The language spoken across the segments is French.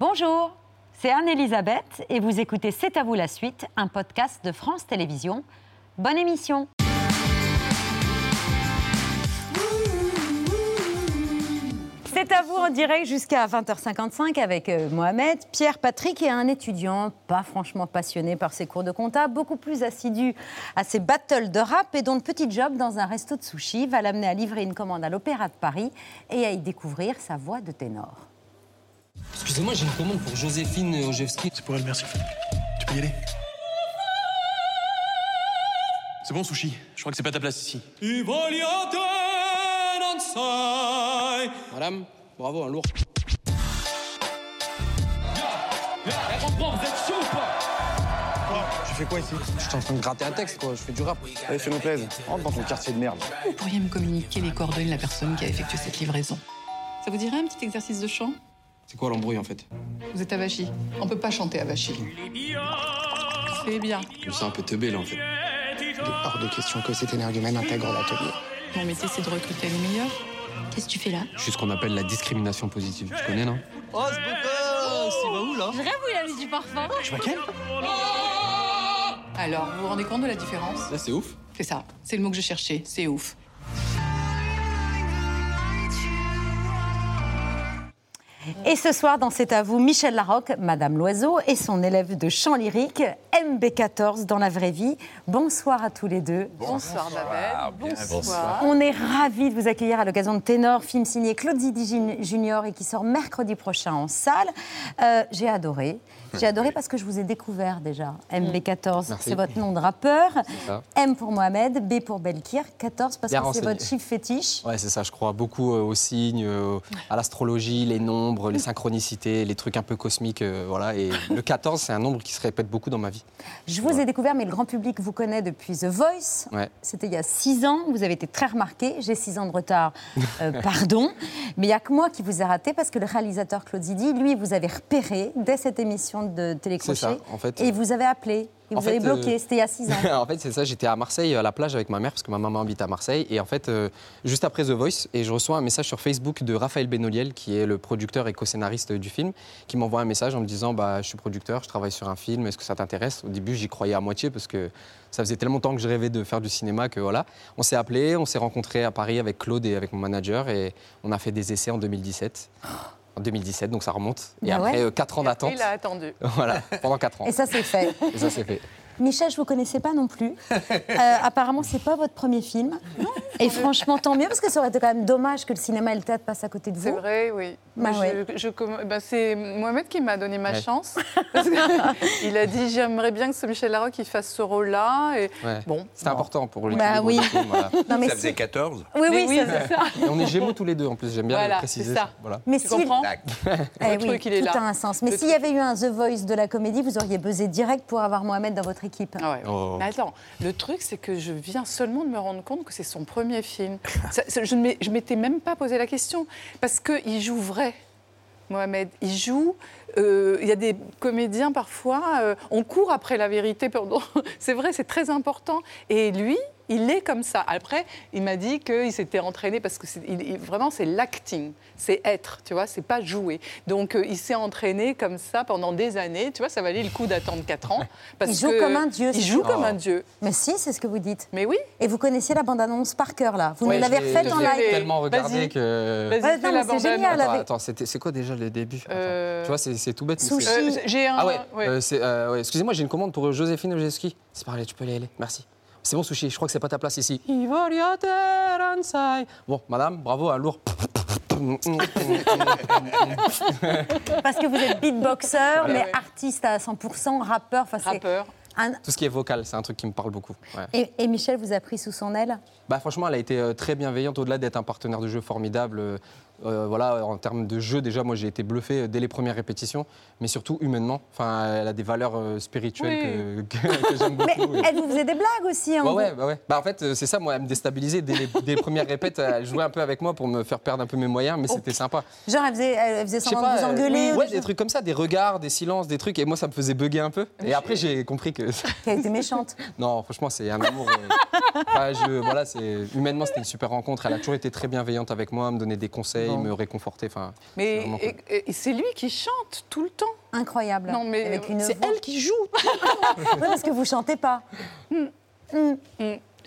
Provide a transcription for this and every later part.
Bonjour, c'est Anne-Elisabeth et vous écoutez C'est à vous la suite, un podcast de France Télévisions. Bonne émission C'est à vous en direct jusqu'à 20h55 avec euh, Mohamed, Pierre, Patrick et un étudiant pas franchement passionné par ses cours de compta, beaucoup plus assidu à ses battles de rap et dont le petit job dans un resto de sushi va l'amener à livrer une commande à l'Opéra de Paris et à y découvrir sa voix de ténor. Excusez-moi, j'ai une commande pour Joséphine Ojewski. C'est pour elle, merci. Tu peux y aller C'est bon, sushi. Je crois que c'est pas ta place ici. Madame, bravo, un lourd. Tu fais quoi ici? Je suis en train de gratter un texte, quoi. Je fais du rap. Allez, fais-nous plaisir. Rentre dans ton quartier de merde. Vous pourriez me communiquer les coordonnées de la personne qui a effectué cette livraison. Ça vous dirait un petit exercice de chant? C'est quoi l'embrouille, en fait Vous êtes avachi. On peut pas chanter avachi. C'est bien. Je me sens un peu teubé, là, en fait. Il est hors de question que cet énergumène intègre l'atelier. Mon métier, c'est de recruter les meilleurs. Qu'est-ce que tu fais là Je suis ce qu'on appelle la discrimination positive. Tu connais, non Oh, ce beau gosse, il va où là Je rêve où il a mis du parfum. Je vois quel Alors, vous vous rendez compte de la différence Là, c'est ouf. C'est ça. C'est le mot que je cherchais. C'est ouf. Et ce soir, dans C'est à vous, Michel Larocque, Madame Loiseau et son élève de chant lyrique, MB14 dans la vraie vie. Bonsoir à tous les deux. Bonsoir, Babette. Bonsoir. On est ravis de vous accueillir à l'occasion de Ténor, film signé Claude Zidi Jun- Junior et qui sort mercredi prochain en salle. Euh, J'ai adoré. J'ai adoré parce que je vous ai découvert déjà. MB14, Merci. c'est votre nom de rappeur. M pour Mohamed, B pour Belkir, 14 parce Bien que c'est votre chiffre fétiche. Ouais, c'est ça. Je crois beaucoup euh, aux signes, euh, à l'astrologie, les nombres, les synchronicités, les trucs un peu cosmiques. euh, voilà. Et le 14, c'est un nombre qui se répète beaucoup dans ma vie. Je vous ai découvert, mais le grand public vous connaît depuis The Voice. Ouais. C'était il y a six ans. Vous avez été très remarqué. J'ai six ans de retard, euh, pardon. Mais il n'y a que moi qui vous ai raté parce que le réalisateur Claude Zidi, lui, vous avez repéré dès cette émission de télécrochet. C'est ça, en fait. Et il vous avez appelé. En vous avez fait, bloqué. euh, C'était il y a six ans. en fait, c'est ça. J'étais à Marseille, à la plage avec ma mère, parce que ma maman habite à Marseille. Et en fait, euh, juste après The Voice, et je reçois un message sur Facebook de Raphaël Benoliel, qui est le producteur et co-scénariste du film, qui m'envoie un message en me disant bah, Je suis producteur, je travaille sur un film, est-ce que ça t'intéresse? Au début, j'y croyais à moitié, parce que ça faisait tellement longtemps que je rêvais de faire du cinéma que voilà. On s'est appelé, on s'est rencontrés à Paris avec Claude et avec mon manager, et on a fait des essais en 2017. En 2017, donc ça remonte. Et Bah après ouais. 4 ans d'attente. Il a attendu. Voilà, pendant 4 ans. Et ça, c'est fait. Et ça, c'est fait. Michel, je ne vous connaissais pas non plus. Euh, apparemment, ce n'est pas votre premier film. Et franchement, tant mieux, parce que ça aurait été quand même dommage que le cinéma et le théâtre passent à côté de vous. C'est vrai, oui. Bah Moi, ouais. je- je comm- bah, c'est Mohamed qui m'a donné ma Ouais. chance. Parce que il a dit j'aimerais bien que ce Michel Larocque il fasse ce rôle-là. Et Ouais. bon, C'est important pour lui. Bah oui. Voilà. Non, mais Ça faisait 14 Oui, oui, oui, c'est ça. Et on est gémeaux tous les deux en plus, j'aime bien Voilà, le préciser. c'est ça. Voilà. Mais tu si- comprends Eh truc, il est tout là. a un sens. Mais s'il y avait eu un The Voice de la comédie, vous auriez buzzé direct pour avoir Mohamed dans votre équipe. Ah ouais. Oh. Mais attends, le truc, c'est que je viens seulement de me rendre compte que c'est son premier film. Ça- ça- je ne m'étais même pas posé la question. Parce qu'il joue vrai, Mohamed. Il joue. Euh, Il y a des comédiens, parfois, euh, on court après la vérité. pardon. C'est vrai, c'est très important. Et lui, il est comme ça. Après, il m'a dit qu'il s'était entraîné parce que c'est- il- il- vraiment, c'est l'acting. C'est être, tu vois, c'est pas jouer. Donc, euh, il s'est entraîné comme ça pendant des années. Tu vois, ça valait le coup d'attendre 4 ans. Parce Il joue que comme un dieu, Il c'est joue comme un dieu. Mais si, c'est ce que vous dites. Mais oui. Et vous connaissiez la bande-annonce par cœur, là? Vous Ouais, nous l'avez refaite en je l'ai live. tellement regardé Vas-y. que. Vas-y, Ouais, c'est bande-annonce. génial. Attends, attends, c'était- c'est quoi déjà le début? Euh, Tu vois, c'est c'est tout bête. Sushi. Euh, J'ai un. Ah ouais, ouais. euh, euh, ouais, excusez-moi, j'ai une commande pour Joséphine Ojeski. C'est pareil, tu peux y aller, merci. C'est bon, sushi, je crois que c'est pas ta place ici. Bon, madame, bravo, un lourd. Parce que vous êtes beatboxer, mais ouais. artiste à 100%, rappeur. Enfin, c'est Rappeur. un- Tout ce qui est vocal, c'est un truc qui me parle beaucoup. ouais. Et, et Michel vous a pris sous son aile? Bah, franchement, elle a été très bienveillante, au-delà d'être un partenaire de jeu formidable. Euh, euh, voilà, en termes de jeu, déjà, moi, j'ai été bluffé euh, dès les premières répétitions, mais surtout humainement. Enfin, elle a des valeurs euh, spirituelles que, que- que j'aime Mais beaucoup. et- elle vous faisait des blagues aussi. hein, ouais, bah ouais. Bah, en fait, euh, c'est ça, moi, elle me déstabilisait dès les, dès les premières répètes. Elle jouait un peu avec moi pour me faire perdre un peu mes moyens, mais c'était sympa. Genre, elle faisait, elle faisait semblant de vous euh, engueuler. ou ouais, des trucs comme ça, des regards, des silences, des trucs, et moi, ça me faisait bugger un peu. Et après, j'ai compris que. A été méchante. Non, franchement, c'est un amour. euh, enfin, je- voilà, c'est humainement, c'était une super rencontre. Elle a toujours été très bienveillante avec moi, me donner des conseils. Beau. me réconforter. Enfin, Mais vraiment cool. et- et c'est lui qui chante tout le temps. Incroyable. Non, mais Avec une c'est elle qui joue. Oui, parce que vous chantez pas.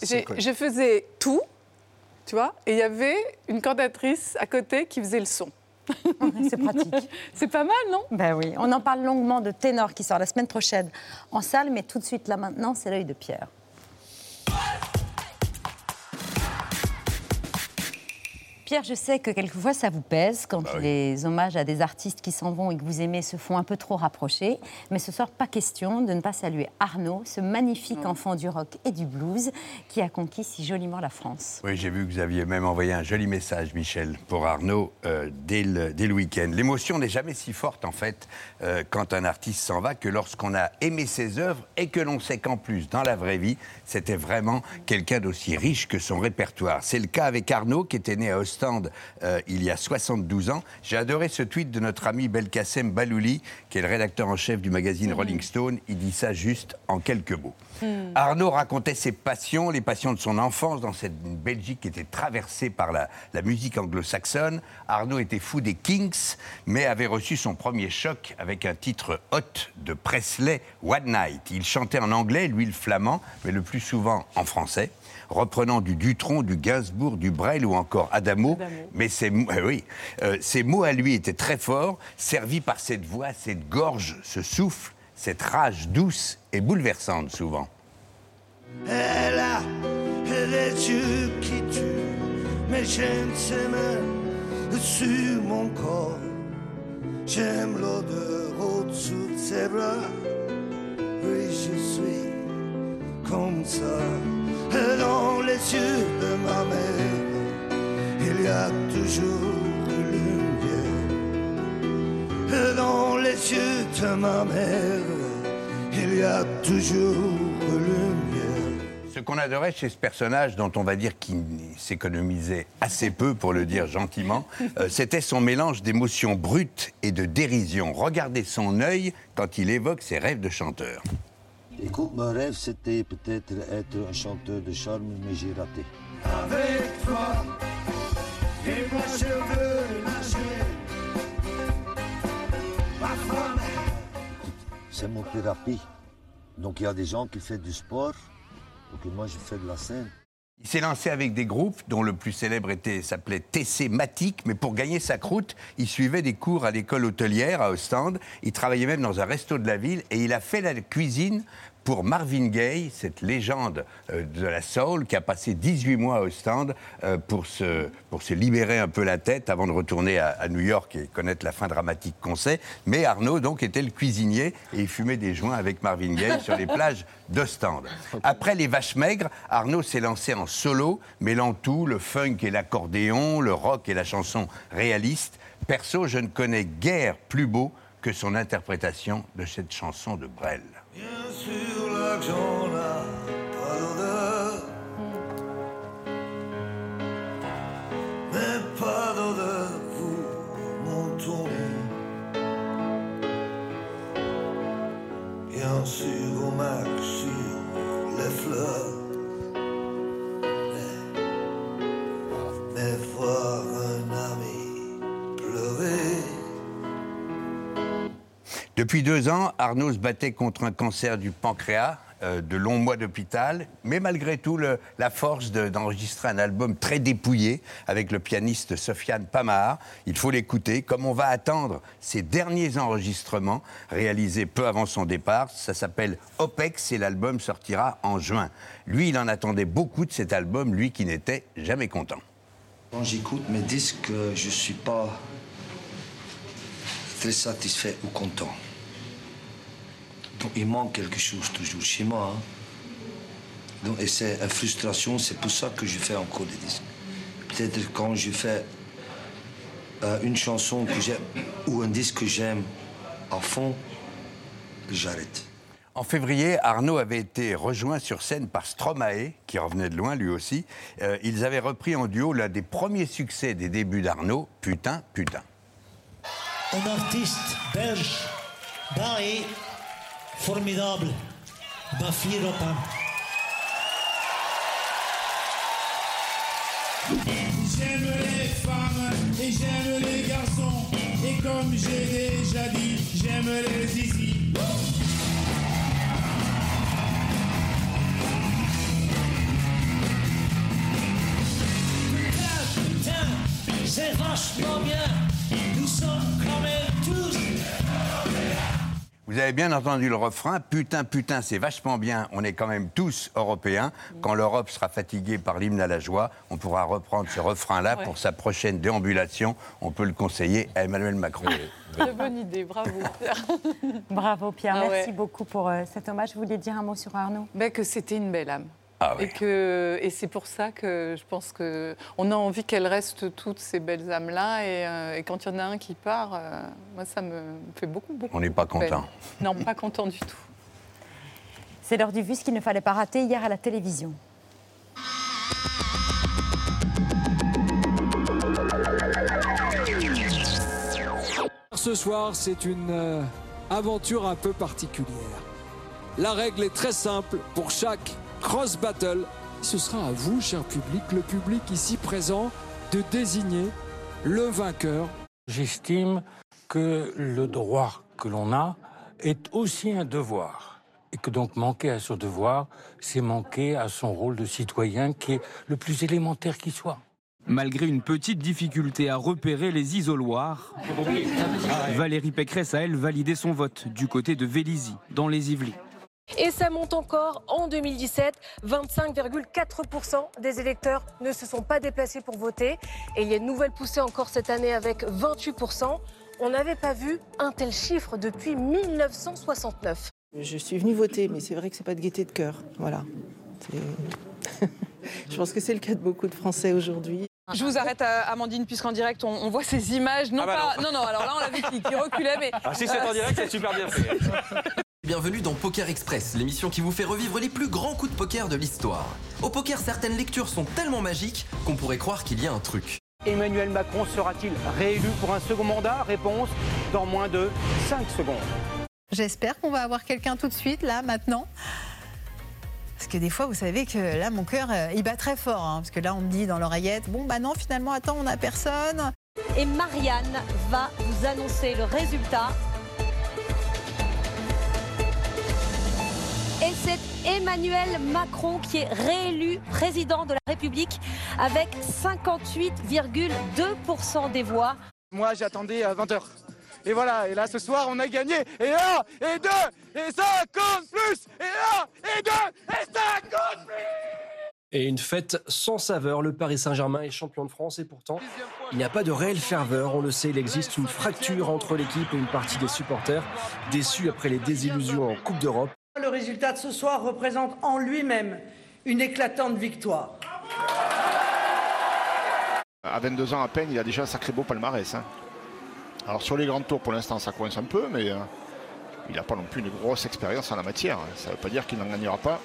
J'ai- cool. Je faisais tout, tu vois, et il y avait une cantatrice à côté qui faisait le son. C'est pratique. C'est pas mal, non? Ben oui, on en parle longuement de Ténor qui sort la semaine prochaine en salle, mais tout de suite là maintenant, c'est l'œil de Pierre. Pierre, je sais que quelquefois ça vous pèse quand les hommages à des artistes qui s'en vont et que vous aimez se font un peu trop rapprocher. Mais ce soir, pas question de ne pas saluer Arnaud, ce magnifique enfant du rock et du blues qui a conquis si joliment la France. Oui, j'ai vu que vous aviez même envoyé un joli message, Michel, pour Arnaud euh, dès, le, dès le week-end. L'émotion n'est jamais si forte, en fait, euh, quand un artiste s'en va, que lorsqu'on a aimé ses œuvres et que l'on sait qu'en plus, dans la vraie vie, c'était vraiment quelqu'un d'aussi riche que son répertoire. C'est le cas avec Arnaud, qui était né à Euh, il y a 72 ans. J'ai adoré ce tweet de notre ami Belkacem Balouli, qui est le rédacteur en chef du magazine Rolling Stone. Il dit ça juste en quelques mots. Arnaud racontait ses passions, les passions de son enfance dans cette Belgique qui était traversée par la, la musique anglo-saxonne. Arnaud était fou des Kings, mais avait reçu son premier choc avec un titre hot de Presley, One Night. Il chantait en anglais, lui le flamand, mais le plus souvent en français, reprenant du Dutron, du Gainsbourg, du Brel ou encore Adamo. Mais ces, mots- eh oui, euh, ces mots à lui étaient très forts, servis par cette voix, cette gorge, ce souffle, cette rage douce et bouleversante souvent. Elle a des yeux qui tuent, mais j'aime ses mains sur mon corps. J'aime l'odeur au-dessous de ses bras. Oui, je suis comme ça. Dans les yeux de ma mère, il y a toujours lumière. Dans les yeux de ma mère, il y a toujours lumière. Ce qu'on adorait chez ce personnage, dont on va dire qu'il s'économisait assez peu, pour le dire gentiment, euh, c'était son mélange d'émotions brutes et de dérision. Regardez son œil quand il évoque ses rêves de chanteur. Écoute, mon rêve, c'était peut-être être un chanteur de charme, mais j'ai raté. Avec toi, et moi je veux nager. Ma femme. C'est mon thérapie. Donc il y a des gens qui font du sport, donc moi je fais de la scène. Il s'est lancé avec des groupes dont le plus célèbre était s'appelait TC Matic, mais pour gagner sa croûte, il suivait des cours à l'école hôtelière à Ostende. Il travaillait même dans un resto de la ville et il a fait la cuisine pour Marvin Gaye, cette légende euh, de la soul qui a passé 18 mois à Ostende euh, pour, se, pour se libérer un peu la tête avant de retourner à, à New York et connaître la fin dramatique qu'on sait. Mais Arnaud donc était le cuisinier et il fumait des joints avec Marvin Gaye sur les plages d'Ostende. Après les vaches maigres, Arnaud s'est lancé en solo, mêlant tout, le funk et l'accordéon, le rock et la chanson réaliste. Perso, je ne connais guère plus beau que son interprétation de cette chanson de Brel. Bien sûr, l'argent n'a pas d'odeur. Mais pas d'odeur mon tourner. Bien sûr, on marche sur les fleurs. Mais, mais Depuis deux ans, Arnaud se battait contre un cancer du pancréas, euh, de longs mois d'hôpital, mais malgré tout, la force de- d'enregistrer un album très dépouillé avec le pianiste Sofiane Pamar. Il faut l'écouter, comme on va attendre ses derniers enregistrements réalisés peu avant son départ. Ça s'appelle OPEX et l'album sortira en juin. Lui, il en attendait beaucoup de cet album, lui qui n'était jamais content. Quand j'écoute mes disques, je suis pas très satisfait ou content. Donc il manque quelque chose toujours chez moi. hein. Donc, et c'est une frustration, c'est pour ça que je fais encore des disques. Peut-être quand je fais euh, une chanson que j'aime ou un disque que j'aime à fond, j'arrête. En février, Arnaud avait été rejoint sur scène par Stromae, qui revenait de loin lui aussi. Euh, ils avaient repris en duo l'un des premiers succès des débuts d'Arnaud, Putain, putain. Un artiste belge, Barry, formidable, fille Robin. J'aime les femmes et j'aime comme j'ai déjà dit, j'aime les ici. C'est vachement bien. Nous sommes quand même tous. Vous avez bien entendu le refrain. Putain, putain, c'est vachement bien. On est quand même tous européens. Quand l'Europe sera fatiguée par l'hymne à la joie, on pourra reprendre ce refrain-là Ouais. pour sa prochaine déambulation. On peut le conseiller à Emmanuel Macron. Très bonne idée, bravo. Bravo Pierre, Ah merci beaucoup pour euh, cet hommage. Vous vouliez dire un mot sur Arnaud? Ben, que c'était une belle âme. Ah Et, que, et c'est pour ça que je pense qu'on a envie qu'elles restent toutes ces belles âmes-là. Et, euh, et quand il y en a un qui part, euh, moi, ça me fait beaucoup, beaucoup. On n'est pas content. Non, pas content du tout. C'est l'heure du vu, ce qu'il ne fallait pas rater hier à la télévision. Ce soir, c'est une euh, aventure un peu particulière. La règle est très simple pour chaque cross battle. Ce sera à vous, cher public, le public ici présent, de désigner le vainqueur. J'estime que le droit que l'on a est aussi un devoir. Et que donc manquer à ce devoir, c'est manquer à son rôle de citoyen qui est le plus élémentaire qui soit. Malgré une petite difficulté à repérer les isoloirs, Valérie Pécresse a elle validé son vote du côté de Vélizy, dans les Yvelines. Et ça monte encore en 2017. 25,4% des électeurs ne se sont pas déplacés pour voter. Et il y a une nouvelle poussée encore cette année avec 28%. On n'avait pas vu un tel chiffre depuis 1969. Je suis venue voter, mais c'est vrai que c'est pas de gaieté de cœur. Voilà. Je pense que c'est le cas de beaucoup de Français aujourd'hui. Je vous arrête, euh, Amandine, puisqu'en direct, on, on voit ces images. Non, Ah bah pas, non. non. non, alors là, on l'a vu qui, qui reculait, mais. Ah si c'est en euh, direct, c'est super bien fait. Bienvenue dans Poker Express, l'émission qui vous fait revivre les plus grands coups de poker de l'histoire. Au poker, certaines lectures sont tellement magiques qu'on pourrait croire qu'il y a un truc. Emmanuel Macron sera-t-il réélu pour un second mandat? Réponse dans moins de 5 secondes. J'espère qu'on va avoir quelqu'un tout de suite, là, maintenant. Parce que des fois, vous savez que là, mon cœur, euh, il bat très fort. hein, parce que là, on me dit dans l'oreillette, bon, bah non, finalement, attends, on n'a personne. Et Marianne va vous annoncer le résultat. Et c'est Emmanuel Macron qui est réélu président de la République avec 58,2% des voix. Moi j'attendais à 20h. Et voilà, et là ce soir on a gagné. Et là, et deux, et ça compte plus. Et là, et deux, et ça compte plus. Et une fête sans saveur, le Paris Saint-Germain est champion de France et pourtant, il n'y a pas de réelle ferveur. On le sait, il existe une fracture entre l'équipe et une partie des supporters, déçus après les désillusions en Coupe d'Europe. Le résultat de ce soir représente en lui-même une éclatante victoire. À 22 ans à peine, il a déjà un sacré beau palmarès. hein. Alors sur les grands tours, pour l'instant, ça coince un peu, mais euh, il n'a pas non plus une grosse expérience en la matière. Ça ne veut pas dire qu'il n'en gagnera pas.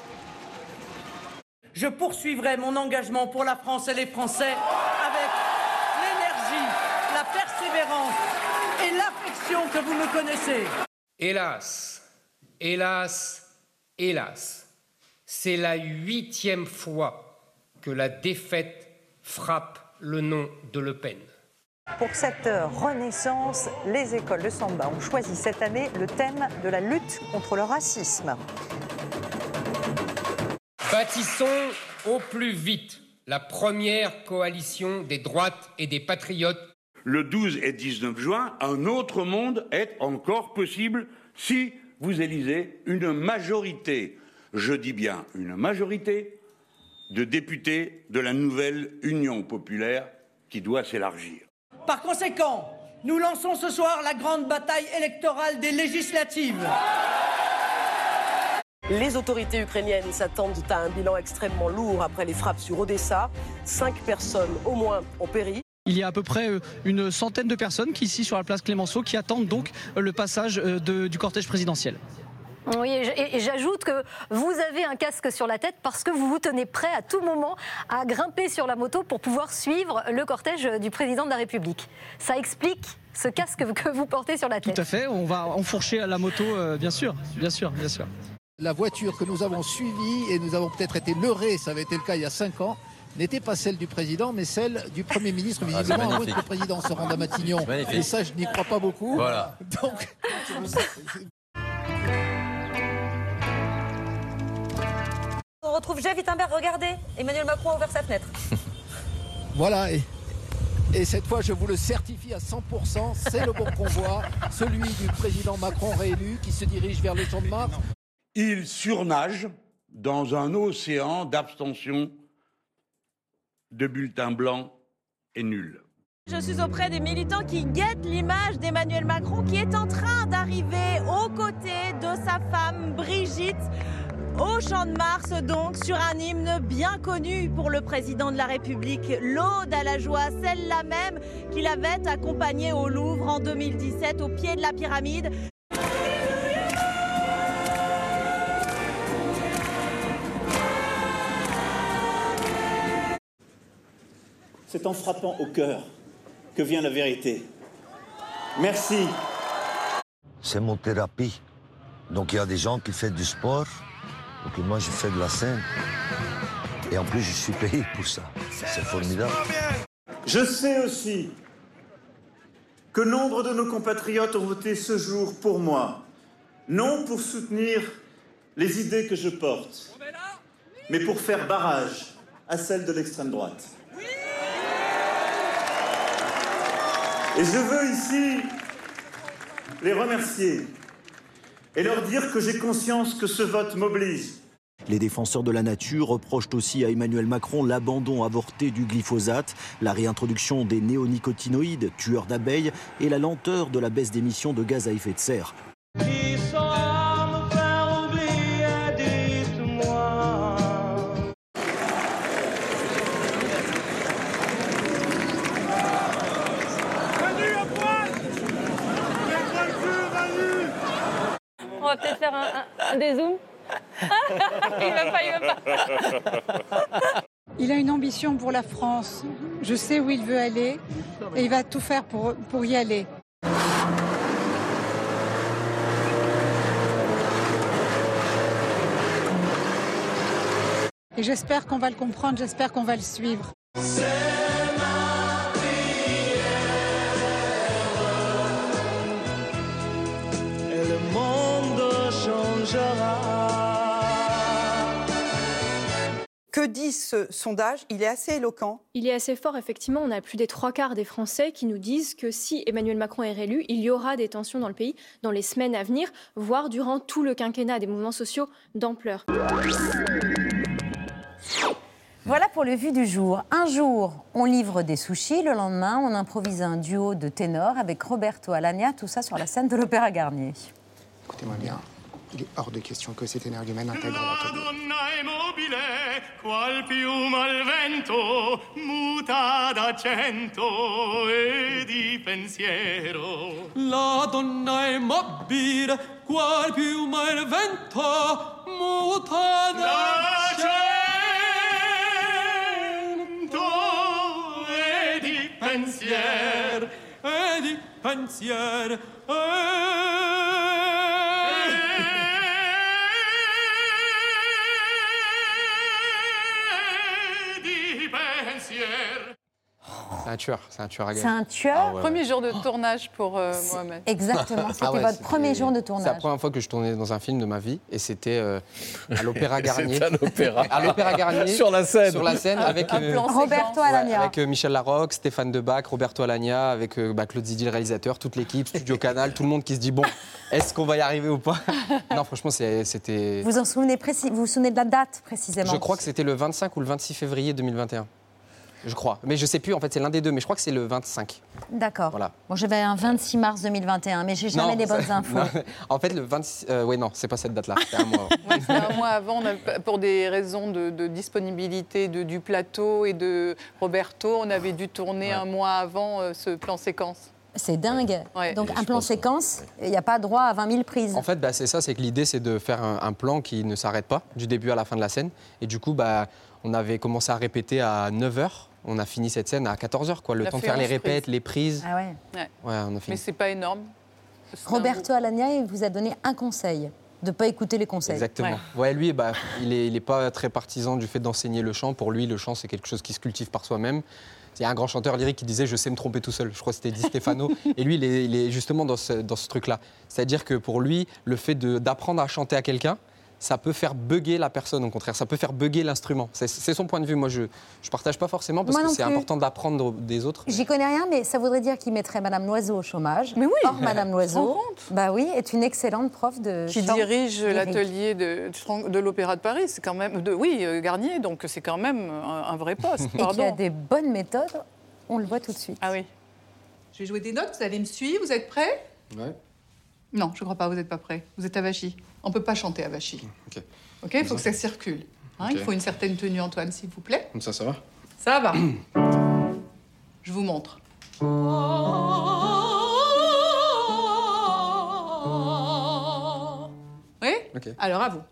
Je poursuivrai mon engagement pour la France et les Français avec l'énergie, la persévérance et l'affection que vous me connaissez. Hélas, hélas, hélas, c'est la huitième fois que la défaite frappe le nom de Le Pen. Pour cette renaissance, les écoles de Samba ont choisi cette année le thème de la lutte contre le racisme. Bâtissons au plus vite la première coalition des droites et des patriotes Le 12 et 19 juin, un autre monde est encore possible si vous élisez une majorité, je dis bien une majorité, de députés de la nouvelle Union populaire qui doit s'élargir. Par conséquent, nous lançons ce soir la grande bataille électorale des législatives. Les autorités ukrainiennes s'attendent à un bilan extrêmement lourd après les frappes sur Odessa. Cinq personnes au moins ont péri. Il y a à peu près euh, une centaine de personnes qui, ici sur la place Clémenceau, qui attendent donc euh, le passage euh, de- du cortège présidentiel. Oui, et j'ajoute que vous avez un casque sur la tête parce que vous vous tenez prêt à tout moment à grimper sur la moto pour pouvoir suivre le cortège du président de la République. Ça explique ce casque que vous portez sur la tête. Tout à fait, on va enfourcher à la moto, euh, bien sûr, bien sûr, bien sûr. La voiture que nous avons suivie, et nous avons peut-être été leurrés, ça avait été le cas il y a cinq ans, n'était pas celle du président, mais celle du Premier ministre, Ah, visiblement, avant que le président se rende à Matignon. Et ça, je n'y crois pas beaucoup. Voilà. Donc, On retrouve Jeff Wittenberg, regardez, Emmanuel Macron a ouvert sa fenêtre. voilà. Et, et cette fois, je vous le certifie à 100%, c'est le bon convoi, celui du président Macron réélu qui se dirige vers le champ de Mars. Il surnage dans un océan d'abstention, de bulletins blancs et nuls. Je suis auprès des militants qui guettent l'image d'Emmanuel Macron qui est en train d'arriver aux côtés de sa femme Brigitte au Champ de Mars, donc, sur un hymne bien connu pour le président de la République, l'Aude à la joie, celle-là même qu'il avait accompagnée au Louvre en 2017 au pied de la pyramide. C'est en frappant au cœur que vient la vérité. Merci. C'est mon thérapie. Donc il y a des gens qui font du sport, donc moi je fais de la scène. Et en plus je suis payé pour ça. C'est formidable. Je sais aussi que nombre de nos compatriotes ont voté ce jour pour moi, non pour soutenir les idées que je porte, mais pour faire barrage à celles de l'extrême droite. Et je veux ici les remercier et leur dire que j'ai conscience que ce vote m'oblige. Les défenseurs de la nature reprochent aussi à Emmanuel Macron l'abandon avorté du glyphosate, la réintroduction des néonicotinoïdes, tueurs d'abeilles, et la lenteur de la baisse d'émissions de gaz à effet de serre. On va peut-être faire un, dézoom. il il a une ambition pour la France. Je sais où il veut aller et il va tout faire pour y aller. Et j'espère qu'on va le comprendre, j'espère qu'on va le suivre. Que dit ce sondage? Il est assez éloquent. Il est assez fort, effectivement. On a plus des trois quarts des Français qui nous disent que si Emmanuel Macron est réélu, il y aura des tensions dans le pays dans les semaines à venir, voire durant tout le quinquennat, des mouvements sociaux d'ampleur. Voilà pour le vu du jour. Un jour, on livre des sushis. Le lendemain, on improvise un duo de ténors avec Roberto Alagna. Tout ça sur la scène de l'Opéra Garnier. Écoutez-moi bien, il est hors de question que cet énergumène intègre l'atelier. Donna è mobile, qual piuma al vento, muta d'accento e di pensiero. La donna è mobile, qual piuma il vento, muta d'accento e di pensier, e di pensier, e C'est un tueur, c'est un tueur à. C'est un tueur Ah ouais, ouais. Premier jour de tournage pour euh, Mohamed. Exactement, c'était Ah ouais, votre c'était- premier jour de C'est la tournage. première fois que je tournais dans un film de ma vie et c'était euh, à l'Opéra Garnier. C'était un opéra. À l'Opéra Garnier. Sur la scène. Sur la scène avec Un plan Roberto ouais, Alagna. avec euh, Michel Larocque, Stéphane Debac, Roberto Alagna, avec euh, bah, Claude Zidi le réalisateur, toute l'équipe, Studio Canal, tout le monde qui se dit bon, est-ce qu'on va y arriver ou pas? Non, franchement, c'était. Vous en souvenez précis, vous vous souvenez de la date précisément? Je crois que c'était le 25 ou le 26 février 2021. Je crois. Mais je sais plus, en fait, c'est l'un des deux, mais je crois que c'est le 25. D'accord. Voilà. Bon, j'avais un 26 mars 2021, mais j'ai jamais Non, les bonnes ça- infos. non. En fait, le 26. euh, ouais, non, c'est pas cette date-là. C'était un mois. C'était un mois avant, pour des raisons de, de disponibilité de- du plateau et de Roberto, on avait dû tourner un mois avant euh, ce plan séquence. C'est dingue. Donc un plan séquence, il n'y a pas droit à 20 000 prises. En fait, bah, c'est ça, c'est que l'idée, c'est de faire un, un plan qui ne s'arrête pas, du début à la fin de la scène. Et du coup, bah, on avait commencé à répéter à 9h. On a fini cette scène à 14h, quoi. Le La temps de faire les répètes, prise. les prises. Ah ouais. Ouais. Ouais, on a Mais c'est pas énorme. Roberto Alagna il vous a donné un conseil. de pas écouter les conseils. Exactement. Ouais. lui, bah, il n'est il est pas très partisan du fait d'enseigner le chant. Pour lui, le chant, c'est quelque chose qui se cultive par soi-même. Il y a un grand chanteur lyrique qui disait Je sais me tromper tout seul. Je crois que c'était Di Stefano. Et lui, il est, il est justement dans ce, dans ce truc-là. C'est-à-dire que pour lui, le fait d'apprendre à chanter à quelqu'un, ça peut faire bugger la personne, au contraire. Ça peut faire bugger l'instrument. C'est son point de vue. Moi, je ne partage pas forcément parce Moi que c'est important d'apprendre des autres. J'y connais rien, mais ça voudrait dire qu'il mettrait Madame Loiseau au chômage. Mais oui, Or, Madame Loiseau, bah oui, est une excellente prof de qui chant dirige l'atelier de, de l'Opéra de Paris. C'est quand même, de, oui, euh, Garnier, donc c'est quand même un, un vrai poste. Et qui a Pardon. des bonnes méthodes, on le voit tout de suite. Ah oui. Je vais jouer des notes, vous allez me suivre, vous êtes prêts? Ouais. Non, je crois pas, vous n'êtes pas prêts. Vous êtes avachis. On peut pas chanter avachi. Ok. Ok, il faut que ça circule. Hein, Il faut une certaine tenue, Antoine, s'il vous plaît. Comme ça, ça va? Ça va. je vous montre. Oui? Ok. Alors à vous.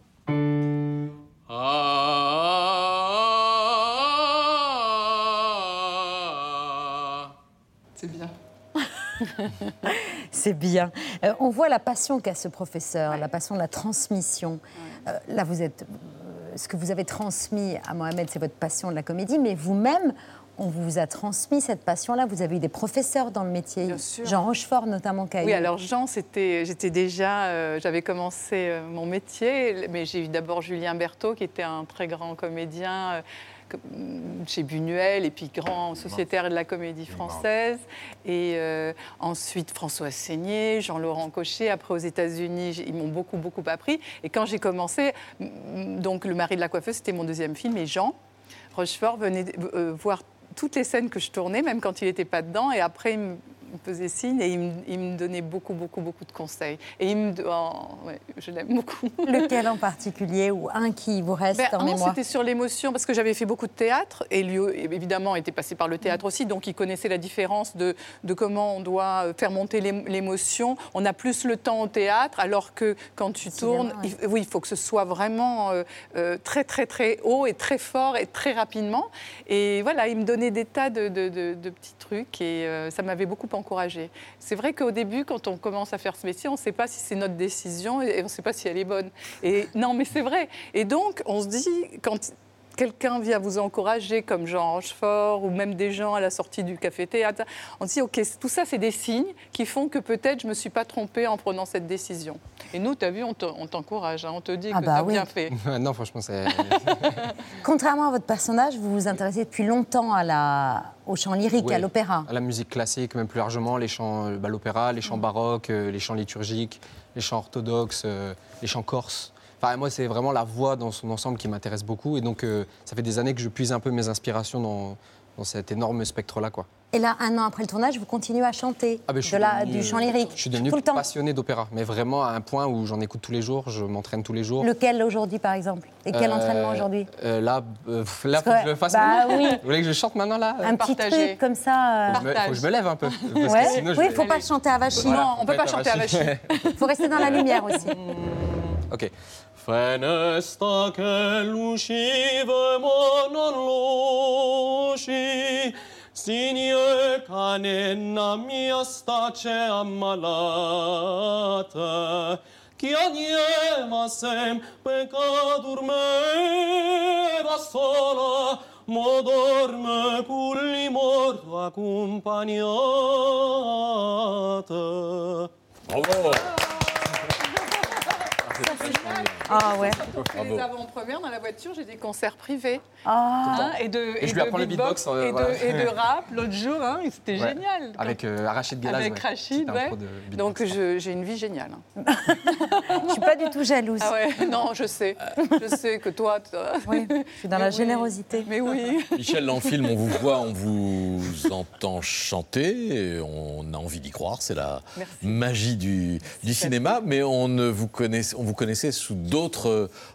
C'est bien. C'est bien. Euh, on voit la passion qu'a ce professeur, la passion de la transmission. Euh, là, vous êtes, euh, ce que vous avez transmis à Mohamed, c'est votre passion de la comédie, mais vous-même, on vous a transmis cette passion-là. Vous avez eu des professeurs dans le métier. sûr. Jean Rochefort, notamment, Oui, alors Jean, c'était, j'étais déjà, euh, j'avais commencé euh, mon métier, mais j'ai eu d'abord Julien Berthaud, qui était un très grand comédien euh, chez Buñuel, et puis grand sociétaire de la comédie française. Et euh, ensuite François Seigné, Jean-Laurent Cochet. Après, aux États-Unis, ils m'ont beaucoup, beaucoup appris. Et quand j'ai commencé, mm, donc Le mari de la coiffeuse, c'était mon deuxième film, et Jean Rochefort venait euh, voir toutes les scènes que je tournais, même quand il n'était pas dedans. Et après, il me me faisait signe et il me, il me donnait beaucoup, beaucoup, beaucoup de conseils. Et il me... oh, ouais, je l'aime beaucoup. Lequel en particulier ou un qui vous reste Ben, en un, mémoire c'était sur l'émotion, parce que j'avais fait beaucoup de théâtre, et lui, évidemment, était passé par le théâtre aussi, donc il connaissait la différence de, de comment on doit faire monter l'ém- l'émotion. On a plus le temps au théâtre, alors que quand tu tournes, ouais. il, oui, il faut que ce soit vraiment euh, euh, très, très, très haut et très fort et très rapidement. Et voilà, il me donnait des tas de, de- de- de petits trucs, et euh, ça m'avait beaucoup C'est vrai qu'au début, quand on commence à faire ce métier, on ne sait pas si c'est notre décision et on ne sait pas si elle est bonne. Et non, mais c'est vrai. Et donc, on se dit, quand quelqu'un vient vous encourager, comme Jean Rochefort, ou même des gens à la sortie du café-théâtre, on se dit, OK, tout ça, c'est des signes qui font que peut-être je ne me suis pas trompée en prenant cette décision. Et nous, tu as vu, on te- on t'encourage, hein, on te dit Ah que bah tu as oui. bien fait. non, franchement, c'est. Contrairement à votre personnage, vous vous intéressez depuis longtemps à la... au chant lyrique, à l'opéra. À la musique classique, même plus largement, les chants, euh, bah, l'opéra, les chants baroques, euh, les chants liturgiques, les chants orthodoxes, euh, les chants corses. Enfin, moi, c'est vraiment la voix dans son ensemble qui m'intéresse beaucoup. Et donc, euh, ça fait des années que je puise un peu mes inspirations dans, dans cet énorme spectre-là. Quoi. Et là, un an après le tournage, vous continuez à chanter Ah, ben, je suis de la, devenu- du chant lyrique. Je suis devenu tout le temps. passionné d'opéra, mais vraiment à un point où j'en écoute tous les jours, je m'entraîne tous les jours. Lequel aujourd'hui, par exemple? Et quel Euh, entraînement aujourd'hui? euh, Là, euh, là faut que que- je le fasse bah oui. Vous voulez que je chante maintenant là? Un petit truc comme ça. euh, Faut que je me- faut que je me lève un peu. parce que Ouais. sinon, Oui, il ne faut pas chanter à Vachy. Voilà, Non, faut pas être Il faut rester dans la lumière aussi. Ok. Fenestra che lucive ma non luci, Signor canenna mia stace ammalata, Chi agneva sem peccatur meva sola, Mo dorme culli morto accompagnata. Bravo! Bravo. Ah ouais. Les avant-premières dans la voiture, j'ai des concerts privés. Ah. Hein, et de, Et je lui de apprends le beatbox, euh, et, de, voilà. et de rap l'autre jour. hein, et C'était Ouais. génial. Avec euh, Rachid. Avec ouais. Rachid, ouais. Donc j'ai une vie géniale. Je suis pas du tout jalouse. Ah ouais, non, je sais. Je sais que toi, toi- Oui, je suis dans Mais la oui. générosité. Mais oui. Michel, dans le film, on vous voit, on vous entend chanter, et on a envie d'y croire, c'est la magie du, du cinéma, mais on, ne vous on vous connaissait sous d'autres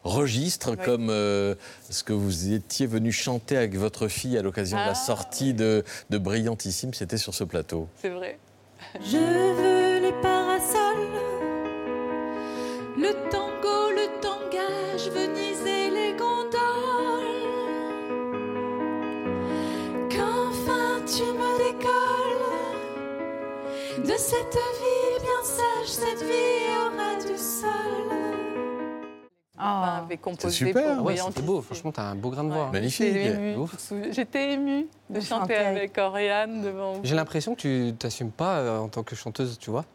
registres, comme euh, ce que vous étiez venu chanter avec votre fille à l'occasion de Ah. la sortie de, de Brillantissime, c'était sur ce plateau. C'est vrai. Je veux les parasols, le tango, le tangage, Venise et les gondoles. Qu'enfin tu me décolles de cette vie bien sage, cette vie aura du sol. Avait composé super. pour Ouais, Brillantissime. c'était beau. Franchement, t'as un beau grain de voix. Souviens- J'étais émue de chanter avec Oriane devant vous. J'ai l'impression que tu t'assumes pas euh, en tant que chanteuse, tu vois.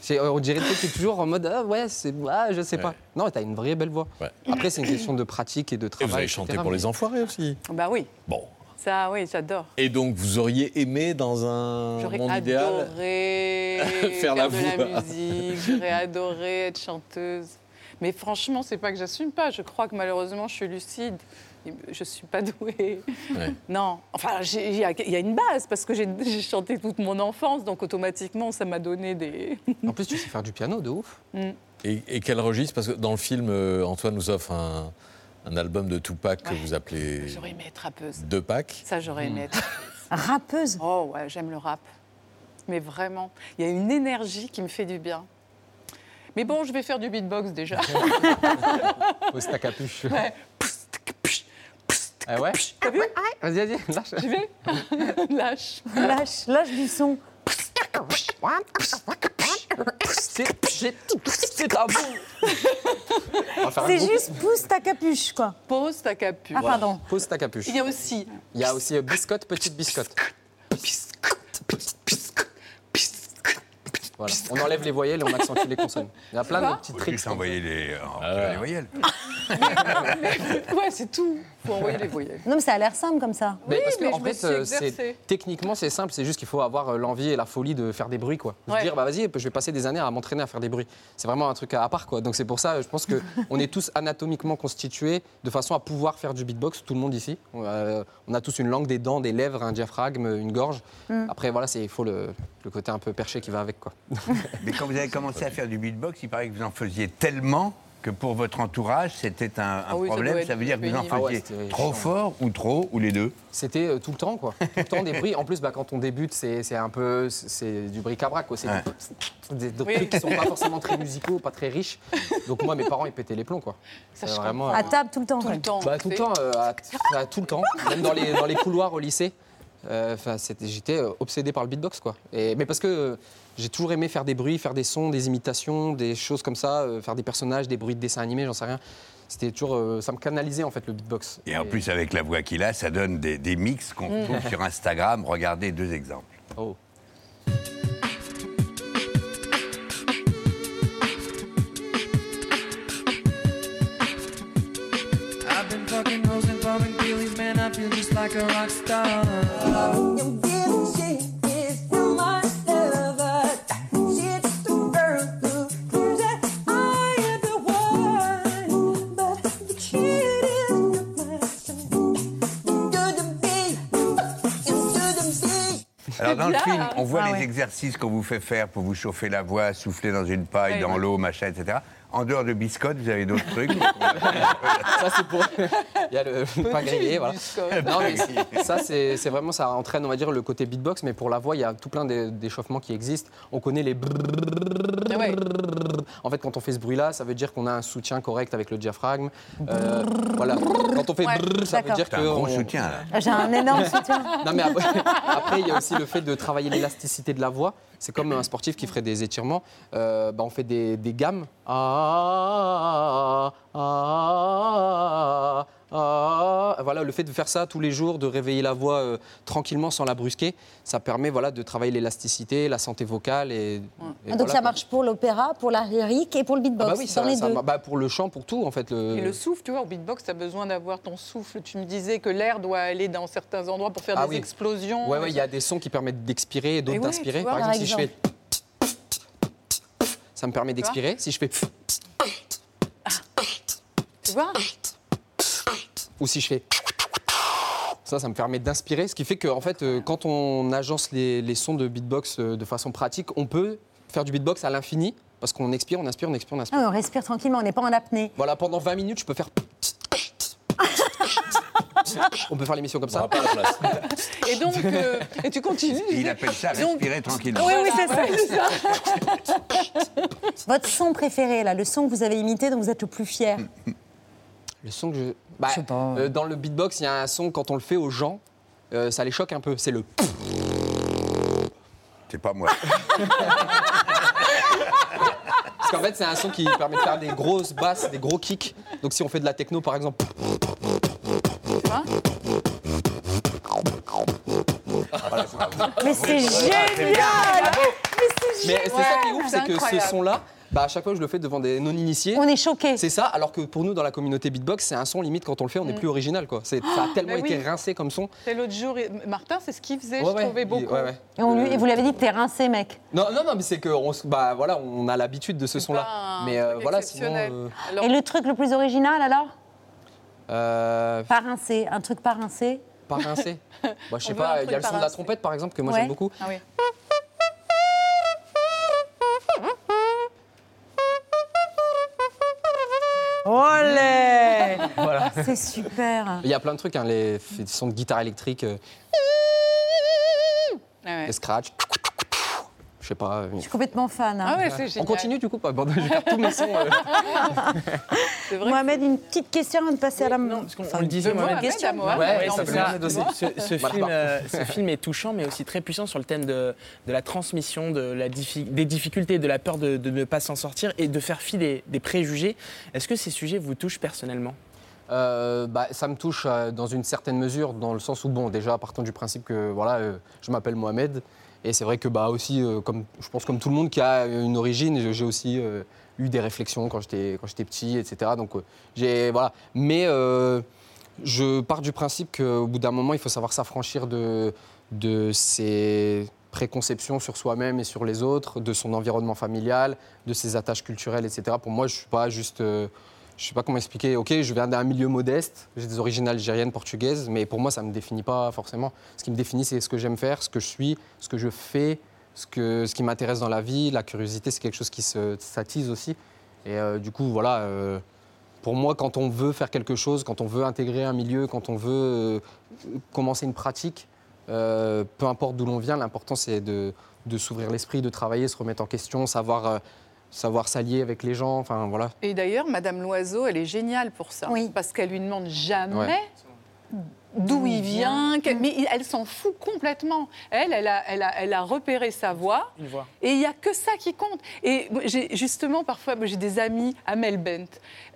C'est- On dirait que tu es toujours en mode ah ouais, c'est ah, je sais pas. Non, t'as une vraie belle voix. Après, c'est une question de pratique et de Et travail. vous avez chanté pour mais- les enfoirés aussi. Bah oui. Bon. Ça, oui, j'adore. Et donc, vous auriez aimé dans un J'aurais monde idéal adoré Faire la de voix. la musique, j'aurais adoré être chanteuse. Mais franchement, c'est pas que j'assume pas. Je crois que malheureusement, je suis lucide. Je suis pas douée. Ouais. Non, enfin, il y, a- il y a une base parce que j'ai chanté toute mon enfance, donc automatiquement, ça m'a donné des. En plus, tu sais faire du piano de ouf. Mm. Et, et quel registre? Parce que dans le film, euh, Antoine nous offre un, un album de Tupac que vous appelez J'aurais aimé être rappeuse. Deux Pac. Ça, j'aurais aimé être. Rappeuse? Oh ouais, j'aime le rap. Mais vraiment, il y a une énergie qui me fait du bien. Mais bon, je vais faire du beatbox déjà. Pose ta capuche. Ouais. Ah ouais T'as vu Vas-y, vas-y, lâche. J'y vais Lâche. Lâche, lâche du son. C'est C'est juste pousse ta capuche, quoi. Pose ta capuche. Ah, pardon. Pose ta capuche. Il y a aussi. Il y a aussi euh, biscotte, petite biscotte. Voilà. On enlève les voyelles et on accentue les consonnes. Il y a plein de petits tricks. juste envoyer les, Ah euh, les voyelles. ouais, c'est tout. Faut envoyer les voyelles. Non, mais ça a l'air simple comme ça. Mais parce que mais en je me fait, suis euh, c'est techniquement c'est simple, c'est juste qu'il faut avoir euh, l'envie et la folie de faire des bruits quoi. De se dire bah vas-y, je vais passer des années à m'entraîner à faire des bruits. C'est vraiment un truc à à part quoi. Donc c'est pour ça, je pense que on est tous anatomiquement constitués de façon à pouvoir faire du beatbox. Tout le monde ici, Euh, on a tous une langue, des dents, des lèvres, un diaphragme, une gorge. Mm. Après voilà, c'est il faut le, le côté un peu perché qui va avec quoi. Mais quand vous avez commencé à faire du beatbox, il paraît que vous en faisiez tellement que pour votre entourage, c'était un, un Ah oui, problème. Ça, veut dire que vous en. Ah ouais, faisiez trop chiant. fort ou trop, ou les deux C'était euh, tout le temps, quoi. Tout le temps des bruits. En plus, bah, quand on débute, c'est c'est un peu c'est du bric-à-brac. quoi. C'est Ouais. des, des Oui. trucs qui sont pas forcément très musicaux, pas très riches. Donc moi, mes parents, ils pétaient les plombs, quoi. Ça, vraiment. À table tout le temps. Tout quoi. le temps. Bah, tout le temps, euh, à, à tout le temps. Même dans les, dans les couloirs au lycée. Euh, J'étais obsédé par le beatbox, quoi. Et, mais parce que euh, j'ai toujours aimé faire des bruits, faire des sons, des imitations, des choses comme ça, euh, faire des personnages, des bruits de dessins animés, j'en sais rien. C'était toujours, euh, ça me canalisait en fait le beatbox. Et en plus, avec la voix qu'il a, ça donne des, des mix qu'on Mm. trouve sur Instagram. Regardez deux exemples. Oh. I've been fucking hoes and popping pillies, man. I feel just like a rock star. Alors dans le film, on voit Ah les ouais. exercices qu'on vous fait faire pour vous chauffer la voix, souffler dans une paille, Ouais, dans ouais. l'eau, machin, etc. En dehors de biscotte, vous avez d'autres trucs ça c'est pour. Il y a le pain grillé, voilà. Non, mais ça c'est vraiment ça entraîne on va dire le côté beatbox, mais pour la voix il y a tout plein d'é- d'échauffements qui existent. On connaît les. En fait, quand on fait ce bruit-là, ça veut dire qu'on a un soutien correct avec le diaphragme. Euh, voilà. Quand on fait Ouais, ça veut dire que. T'as un gros on- soutien, là. J'ai un énorme soutien. non, mais après, après, il y a aussi le fait de travailler l'élasticité de la voix. C'est comme un sportif qui ferait des étirements. Euh, bah, on fait des, des gammes. Ah, ah, ah, ah. Voilà, le fait de faire ça tous les jours, de réveiller la voix euh, tranquillement sans la brusquer, ça permet voilà, de travailler l'élasticité, la santé vocale. Et, et Donc voilà, ça quoi. marche pour l'opéra, pour la lyrique et pour le Ah beatbox. bah oui, ça, dans les ça- deux. bah, pour le chant, pour tout en fait. Le... Et le souffle, tu vois, au beatbox, tu as besoin d'avoir ton souffle. Tu me disais que l'air doit aller dans certains endroits pour faire Ah des oui. explosions. Ouais, ouais, il y a des sons qui permettent d'expirer et d'autres ouais, d'inspirer. Par par exemple, si je fais. Ça me permet d'expirer. Si je fais. Tu vois? Ou si je fais. Ça, ça me permet d'inspirer. Ce qui fait que, en fait, euh, quand on agence les, les sons de beatbox euh, de façon pratique, on peut faire du beatbox à l'infini. Parce qu'on expire, on inspire, on expire, on inspire. Ah, on respire tranquillement, on n'est pas en apnée. Voilà, pendant 20 minutes, je peux faire. on peut faire l'émission comme ça. Et donc, euh, et tu continues. Il appelle ça Donc- respirer tranquillement. Oui, oui, c'est ça. Ça. Votre son préféré, là, le son que vous avez imité, dont vous êtes le plus fier Le son que je. Bah, euh, dans le beatbox, il y a un son, quand on le fait aux gens, euh, ça les choque un peu. C'est le. C'est pas moi. qu'en fait, c'est un son qui permet de faire des grosses basses, des gros kicks. Donc si on fait de la techno, par exemple. Mais c'est génial Mais c'est Mais c'est ça qui est ouf, c'est que ce son-là, bah, à chaque fois que je le fais devant des non-initiés. On est choqués. C'est ça, alors que pour nous, dans la communauté beatbox, c'est un son limite quand on le fait, on n'est Mm. plus original. Quoi. C'est- Ça a tellement Mais été rincé comme son. Et l'autre jour, Martin, c'est ce qu'il faisait, Ouais, je ouais, trouvais beaucoup. ouais, ouais. Et, on lui- et vous l'avez dit, t'es rincé, mec. Non, non, non, mais c'est que on, se- bah, voilà, on a l'habitude de ce son-là. Mais euh, voilà, sinon. euh, Et le truc le plus original, alors? Euh, Pas rincé. Un truc pas rincé pas rincé. Bah, je sais pas, il y a le son de la trompette par exemple que moi Ouais. j'aime beaucoup. Ah oui. Olé Voilà. C'est super. Il y a plein de trucs, hein, les, sons de guitare électrique, euh, Ah les scratch. Je sais pas. Je suis complètement fan. hein. Ah ouais, c'est On continue du coup pas Bon, je garde tous mes sons. euh. Mohamed, une petite question avant de passer à la. Non, parce On le disait, Mohamed. question. Ça. Ce, ce Voilà. film, euh, ce film est touchant, mais aussi très puissant sur le thème de, de la transmission, de la diffi- des difficultés, de la peur de, de ne pas s'en sortir et de faire fi des, des préjugés. Est-ce que ces sujets vous touchent personnellement? Euh, bah, ça me touche euh, dans une certaine mesure, dans le sens où, bon, déjà, partons du principe que voilà, euh, je m'appelle Mohamed. Et c'est vrai que, bah, aussi, euh, comme, je pense comme tout le monde qui a une origine, j'ai aussi euh, eu des réflexions quand j'étais quand j'étais petit, etc. Donc, euh, j'ai. Voilà. Mais je pars du principe qu'au bout d'un moment, il faut savoir s'affranchir de, de ses préconceptions sur soi-même et sur les autres, de son environnement familial, de ses attaches culturelles, etc. Pour moi, je ne suis pas juste. Je sais pas comment expliquer. Ok, je viens d'un milieu modeste, j'ai des origines algériennes, portugaises, mais pour moi, ça ne me définit pas forcément. Ce qui me définit, c'est ce que j'aime faire, ce que je suis, ce que je fais, ce, que, ce qui m'intéresse dans la vie. La curiosité, c'est quelque chose qui se s'attise aussi. Et euh, du coup, voilà. euh, pour moi, quand on veut faire quelque chose, quand on veut intégrer un milieu, quand on veut euh, commencer une pratique, peu importe d'où l'on vient, l'important c'est de, de s'ouvrir l'esprit, de travailler, se remettre en question, savoir, savoir s'allier avec les gens. Enfin voilà. Et d'ailleurs, Madame Loiseau, elle est géniale pour ça. Parce qu'elle lui demande jamais Ouais. D'où il vient, quel- mais elle s'en fout complètement. Elle, elle a, elle a, elle a repéré sa voix. Une voix. Et il n'y a que ça qui compte. Et j'ai- justement, parfois, j'ai des amis, Amel Bent.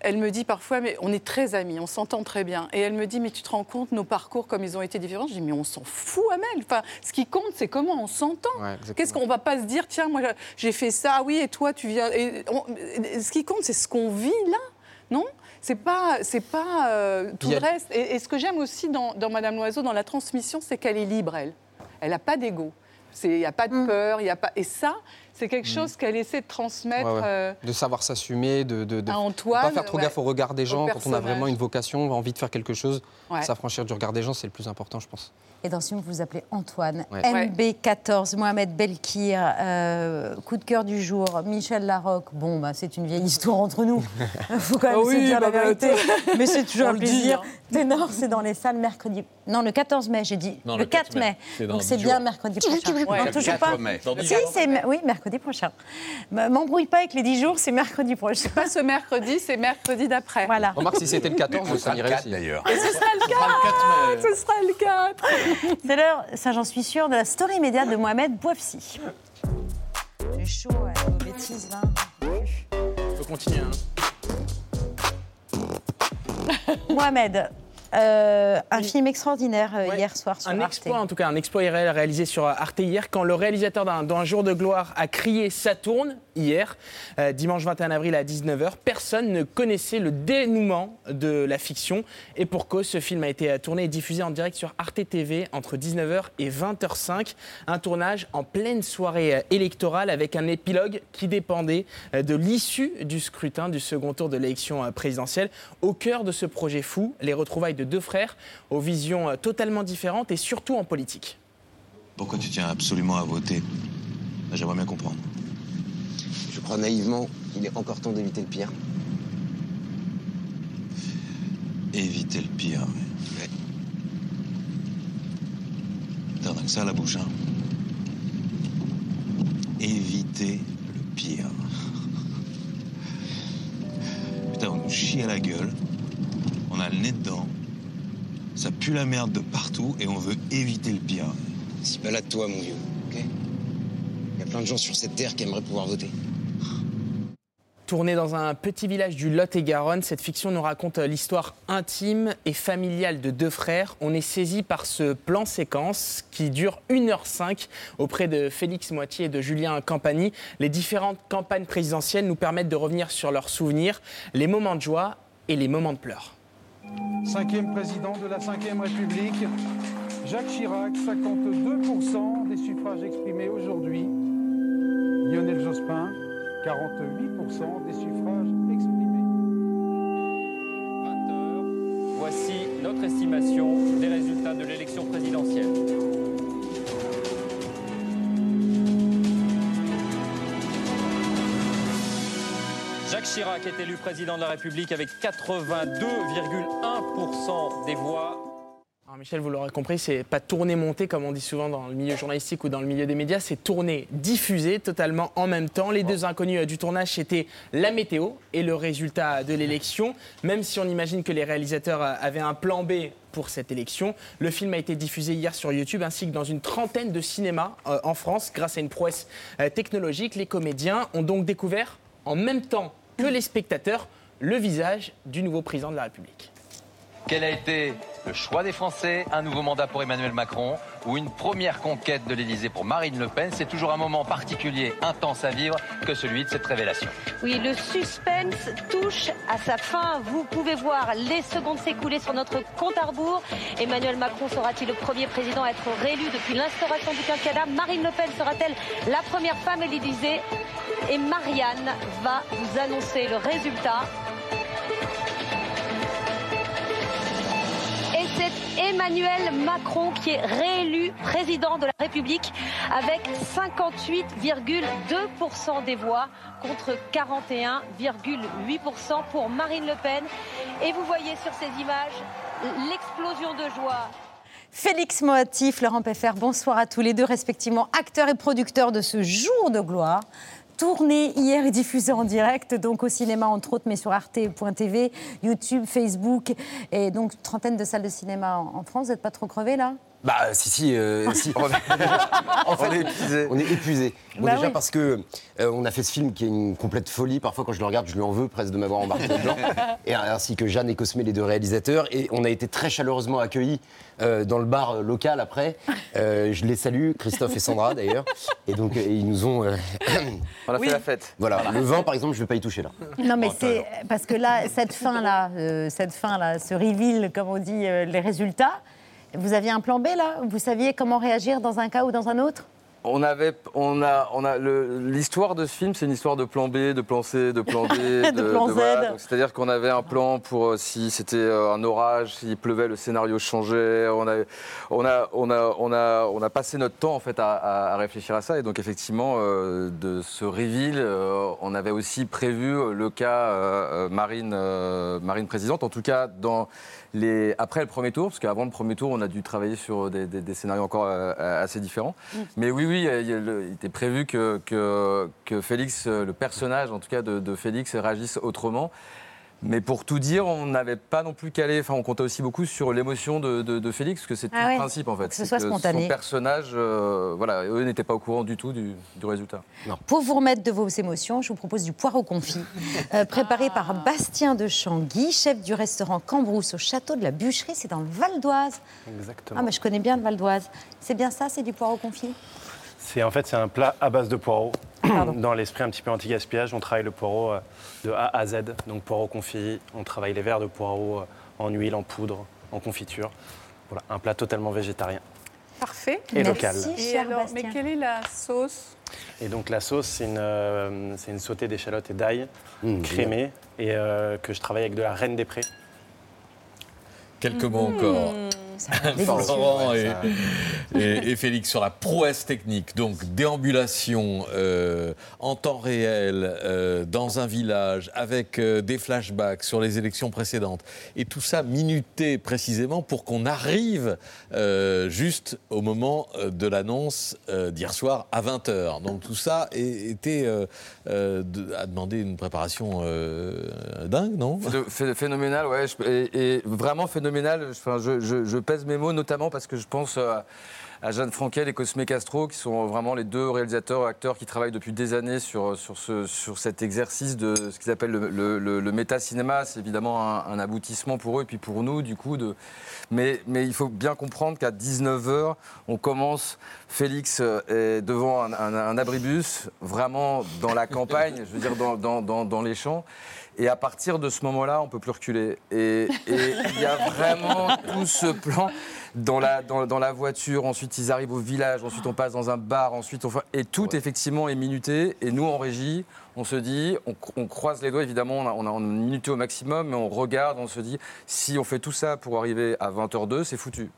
Elle me dit parfois, mais on est très amis, on s'entend très bien. Et elle me dit, mais tu te rends compte, nos parcours, comme ils ont été différents? Je dis, mais on s'en fout, Amel. Enfin, ce qui compte, c'est comment on s'entend. Ouais. Qu'est-ce qu'on va pas se dire, tiens, moi, j'ai fait ça, oui, et toi, tu viens. Et on- ce qui compte, c'est ce qu'on vit là, non? C'est pas, c'est pas euh, tout le reste. Et, et ce que j'aime aussi dans, dans Madame Loiseau, dans la transmission, c'est qu'elle est libre, elle. Elle n'a pas d'ego. Il n'y a pas de Mm. peur, il y a pas. Et ça, c'est quelque chose qu'elle essaie de transmettre. Ouais, ouais. euh, De savoir s'assumer, de ne pas faire trop ouais, gaffe au regard des gens. Quand on a vraiment une vocation, envie de faire quelque chose, Ouais. s'affranchir du regard des gens, c'est le plus important, je pense. Et dans ce film, vous vous appelez Antoine. Ouais. MB14, Mohamed Belkir, euh, coup de cœur du jour, Michel Larocque. Bon, bah, c'est une vieille histoire entre nous. Il faut quand même Ah se oui, dire la vérité. Mais c'est toujours un plaisir. hein. Ténor, c'est dans les salles mercredi. Non, le 14 mai, j'ai dit. Non, le le 4 4 mai. mai. C'est dans Donc c'est 10 bien mercredi prochain. Ouais. Non, toujours 4 pas. mai. Dans 10 Si, jours. c'est oui, mercredi prochain. M'embrouille pas avec les 10 jours, c'est mercredi prochain. Pas ce mercredi, c'est mercredi d'après. Voilà. Remarque, si c'était le 14, On ça sera le irait 4 aussi. d'ailleurs. Et ce sera le 4 Ce sera le 4 C'est l'heure, ça j'en suis sûre, de la story immédiate de Mohamed Bouafsi. J'ai chaud, ouais, vos bêtises là. On peut continuer. hein. Mohamed, euh, un film extraordinaire euh, hier soir sur Un Arte. exploit, en tout cas, un exploit irréel réalisé sur Arte hier, quand le réalisateur d'un jour de gloire a crié Saturne hier, euh, dimanche 21 avril à 19h. Personne ne connaissait le dénouement de la fiction. Et pour cause, ce film a été euh, tourné et diffusé en direct sur Arte TV entre 19h et 20h05. Un tournage en pleine soirée euh, électorale avec un épilogue qui dépendait euh, de l'issue du scrutin du second tour de l'élection euh, présidentielle. Au cœur de ce projet fou, les retrouvailles de deux frères aux visions euh, totalement différentes et surtout en politique. Pourquoi tu tiens absolument à voter? J'aimerais bien comprendre. Je crois naïvement qu'il est encore temps d'éviter le pire. Éviter le pire. Ouais. T'as rien que ça à la bouche, hein Éviter le pire. Putain, on nous chie à la gueule. On a le nez dedans. Ça pue la merde de partout et on veut éviter le pire. Si balade-toi, mon vieux, ok Il y a plein de gens sur cette terre qui aimeraient pouvoir voter. Tournée dans un petit village du Lot-et-Garonne, cette fiction nous raconte l'histoire intime et familiale de deux frères. On est saisi par ce plan séquence qui dure 1h05 auprès de Félix Moitié et de Julien Campagny. Les différentes campagnes présidentielles nous permettent de revenir sur leurs souvenirs, les moments de joie et les moments de pleurs. Cinquième président de la Ve République, Jacques Chirac, 52% des suffrages exprimés aujourd'hui. Lionel Jospin, 48% des suffrages exprimés. Voici notre estimation des résultats de l'élection présidentielle. Chirac est élu président de la République avec 82,1% des voix. Alors Michel, vous l'aurez compris, c'est pas tourné monté comme on dit souvent dans le milieu journalistique ou dans le milieu des médias, c'est tourné diffusé totalement en même temps. Les deux inconnus euh, du tournage c'était la météo et le résultat de l'élection. Même si on imagine que les réalisateurs euh, avaient un plan B pour cette élection, le film a été diffusé hier sur YouTube ainsi que dans une trentaine de cinémas euh, en France grâce à une prouesse technologique. Les comédiens ont donc découvert en même temps que les spectateurs le visage du nouveau président de la République. Quel a été le choix des Français? Un nouveau mandat pour Emmanuel Macron ou une première conquête de l'Élysée pour Marine Le Pen C'est toujours un moment particulier, intense à vivre que celui de cette révélation. Oui, le suspense touche à sa fin. Vous pouvez voir les secondes s'écouler sur notre compte à rebours. Emmanuel Macron sera-t-il le premier président à être réélu depuis l'instauration du quinquennat? Marine Le Pen sera-t-elle la première femme à l'Élysée? Et Marianne va vous annoncer le résultat. Emmanuel Macron qui est réélu président de la République avec 58,2% des voix contre 41,8% pour Marine Le Pen. Et vous voyez sur ces images l'explosion de joie. Félix Moatif, Laurent Peffer, bonsoir à tous les deux, respectivement acteurs et producteurs de ce jour de gloire. Tourné hier et diffusé en direct, donc au cinéma entre autres, mais sur arte.tv, YouTube, Facebook, et donc trentaine de salles de cinéma en France. Vous n'êtes pas trop crevés là? Bah si si, euh, si. en fait, on est épuisé. On est épuisé. Bon, Bah déjà oui. parce que euh, on a fait ce film qui est une complète folie. Parfois quand je le regarde, je lui en veux presque de m'avoir embarqué dedans. Et ainsi que Jeanne et Cosmé, les deux réalisateurs. Et on a été très chaleureusement accueillis euh, dans le bar local après. Euh, je les salue, Christophe et Sandra d'ailleurs. Et donc ils nous ont. euh, on a fait la fête. Voilà. Le vin par exemple, je vais pas y toucher là. Non, mais c'est parce que là, cette fin-là, euh, cette fin-là, ce reveal, comme on dit, euh, les résultats, vous aviez un plan B là? Vous saviez comment réagir dans un cas ou dans un autre? On avait, on a, on a l'histoire de ce film, c'est une histoire de plan B, de plan C, de plan D, De plan Z. voilà. C'est-à-dire qu'on avait un plan pour euh, si c'était euh, un orage, s'il pleuvait, le scénario changeait. On a, on a, on a, on a, on a passé notre temps en fait à, à- à réfléchir à ça. Et donc effectivement, euh, de ce reveal, on avait aussi prévu le cas Marine, Marine présidente. En tout cas, dans les, après le premier tour, parce qu'avant le premier tour, on a dû travailler sur des, des- des scénarios encore euh, assez différents. Mais oui, oui, il, était prévu que, que, que Félix, euh, le personnage en tout cas de, de Félix, réagisse autrement. Mais pour tout dire, on n'avait pas non plus calé, enfin on comptait aussi beaucoup sur l'émotion de, de- de Félix, parce que c'est Ah tout ouais, le principe en fait. que ce soit spontané. Son personnage, euh, voilà, eux n'étaient pas au courant du tout du, du résultat. Pour vous remettre de vos émotions, je vous propose du poireau confit, euh, préparé par Bastien de Changuy, chef du restaurant Cambrousse au château de la Bûcherie. C'est dans le Val d'Oise. Exactement. Ah, mais je connais bien le Val d'Oise. C'est bien ça, c'est du poireau confit C'est en fait c'est un plat à base de poireaux. Dans l'esprit un petit peu anti-gaspillage, on travaille le poireau euh, de A à Z, donc poireau confit. On travaille les verres de poireaux euh, en huile, en poudre, en confiture. Voilà, un plat totalement végétarien. Parfait. Et local. Et alors, mais quelle est la sauce? Et donc la sauce, c'est une, euh, c'est une sautée d'échalotes et d'ail Mmh, crémée et euh, que je travaille avec de la reine des prés. Quelques mots encore. Laurent et, et- et Félix sur la prouesse technique. Donc déambulation euh, en temps réel euh, dans un village avec euh, des flashbacks sur les élections précédentes. Et tout ça minuté précisément pour qu'on arrive euh, juste au moment de l'annonce euh, d'hier soir à 20h. Donc tout ça est- était, euh, euh, de- a demandé une préparation euh, dingue, non? Phénoménal, ouais. je- et, et vraiment phénoménal. Enfin, je, je- je pèse mes mots, notamment parce que je pense euh, à Jeanne Frankel et Cosme Castro, qui sont vraiment les deux réalisateurs, acteurs qui travaillent depuis des années sur, sur, ce, sur cet exercice de ce qu'ils appellent le, le, méta-cinéma. C'est évidemment un, aboutissement pour eux et puis pour nous, du coup. Mais, mais il faut bien comprendre qu'à 19h, on commence, Félix euh, est devant un, abribus, vraiment dans la campagne, je veux dire dans- dans- dans les champs. Et à partir de ce moment-là, on peut plus reculer. Et il y a vraiment tout ce plan dans la, dans, dans la voiture. Ensuite, ils arrivent au village. Ensuite, on passe dans un bar. Ensuite, on et tout effectivement est minuté. Et nous, en régie, on se dit, on, cro- on croise les doigts. Évidemment, on a, on a on a minuté au maximum, mais on regarde, on se dit, si on fait tout ça pour arriver à 20h02, c'est foutu.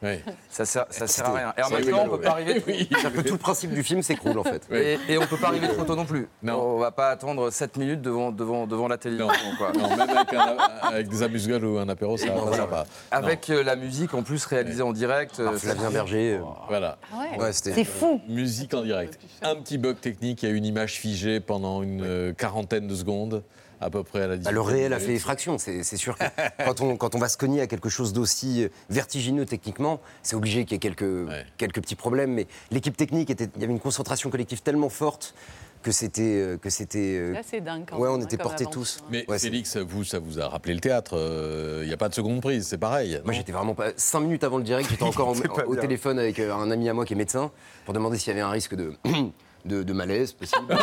Ça sert, ça sert à rien. Et en même temps, on peut pas arriver. C'est un peu tout le principe du film s'écroule en fait. Et, et on peut pas arriver trop tôt non plus. On va pas attendre 7 minutes devant, devant, devant la télévision. quoi. Non, même avec, un- avec des amuse-gueules ou un apéro, ça ne va pas. Avec euh, la musique en plus réalisée en direct. euh, Flavien Berger. Voilà. ouais. Ouais, c'était- fou. Musique en direct. Un petit bug technique, il y a une image figée pendant une quarantaine de secondes, à peu près à la Bah, le réel a fait effraction, c'est c'est sûr que quand on, quand on va se cogner à quelque chose d'aussi euh, vertigineux techniquement, c'est obligé qu'il y ait quelques, quelques petits problèmes, mais l'équipe technique, était, il y avait une concentration collective tellement forte que c'était... euh, que c'était euh, Là, c'est dingue. quand ouais, on hein, était portés tous. Mais Ouais, c'est- Félix, vous, ça vous a rappelé le théâtre. euh, Il n'y a pas de seconde prise, c'est pareil. Moi, j'étais vraiment pas. Cinq minutes avant le direct, j'étais encore au, bien. téléphone avec un ami à moi qui est médecin pour demander s'il y avait un risque de. De, de malaise possible.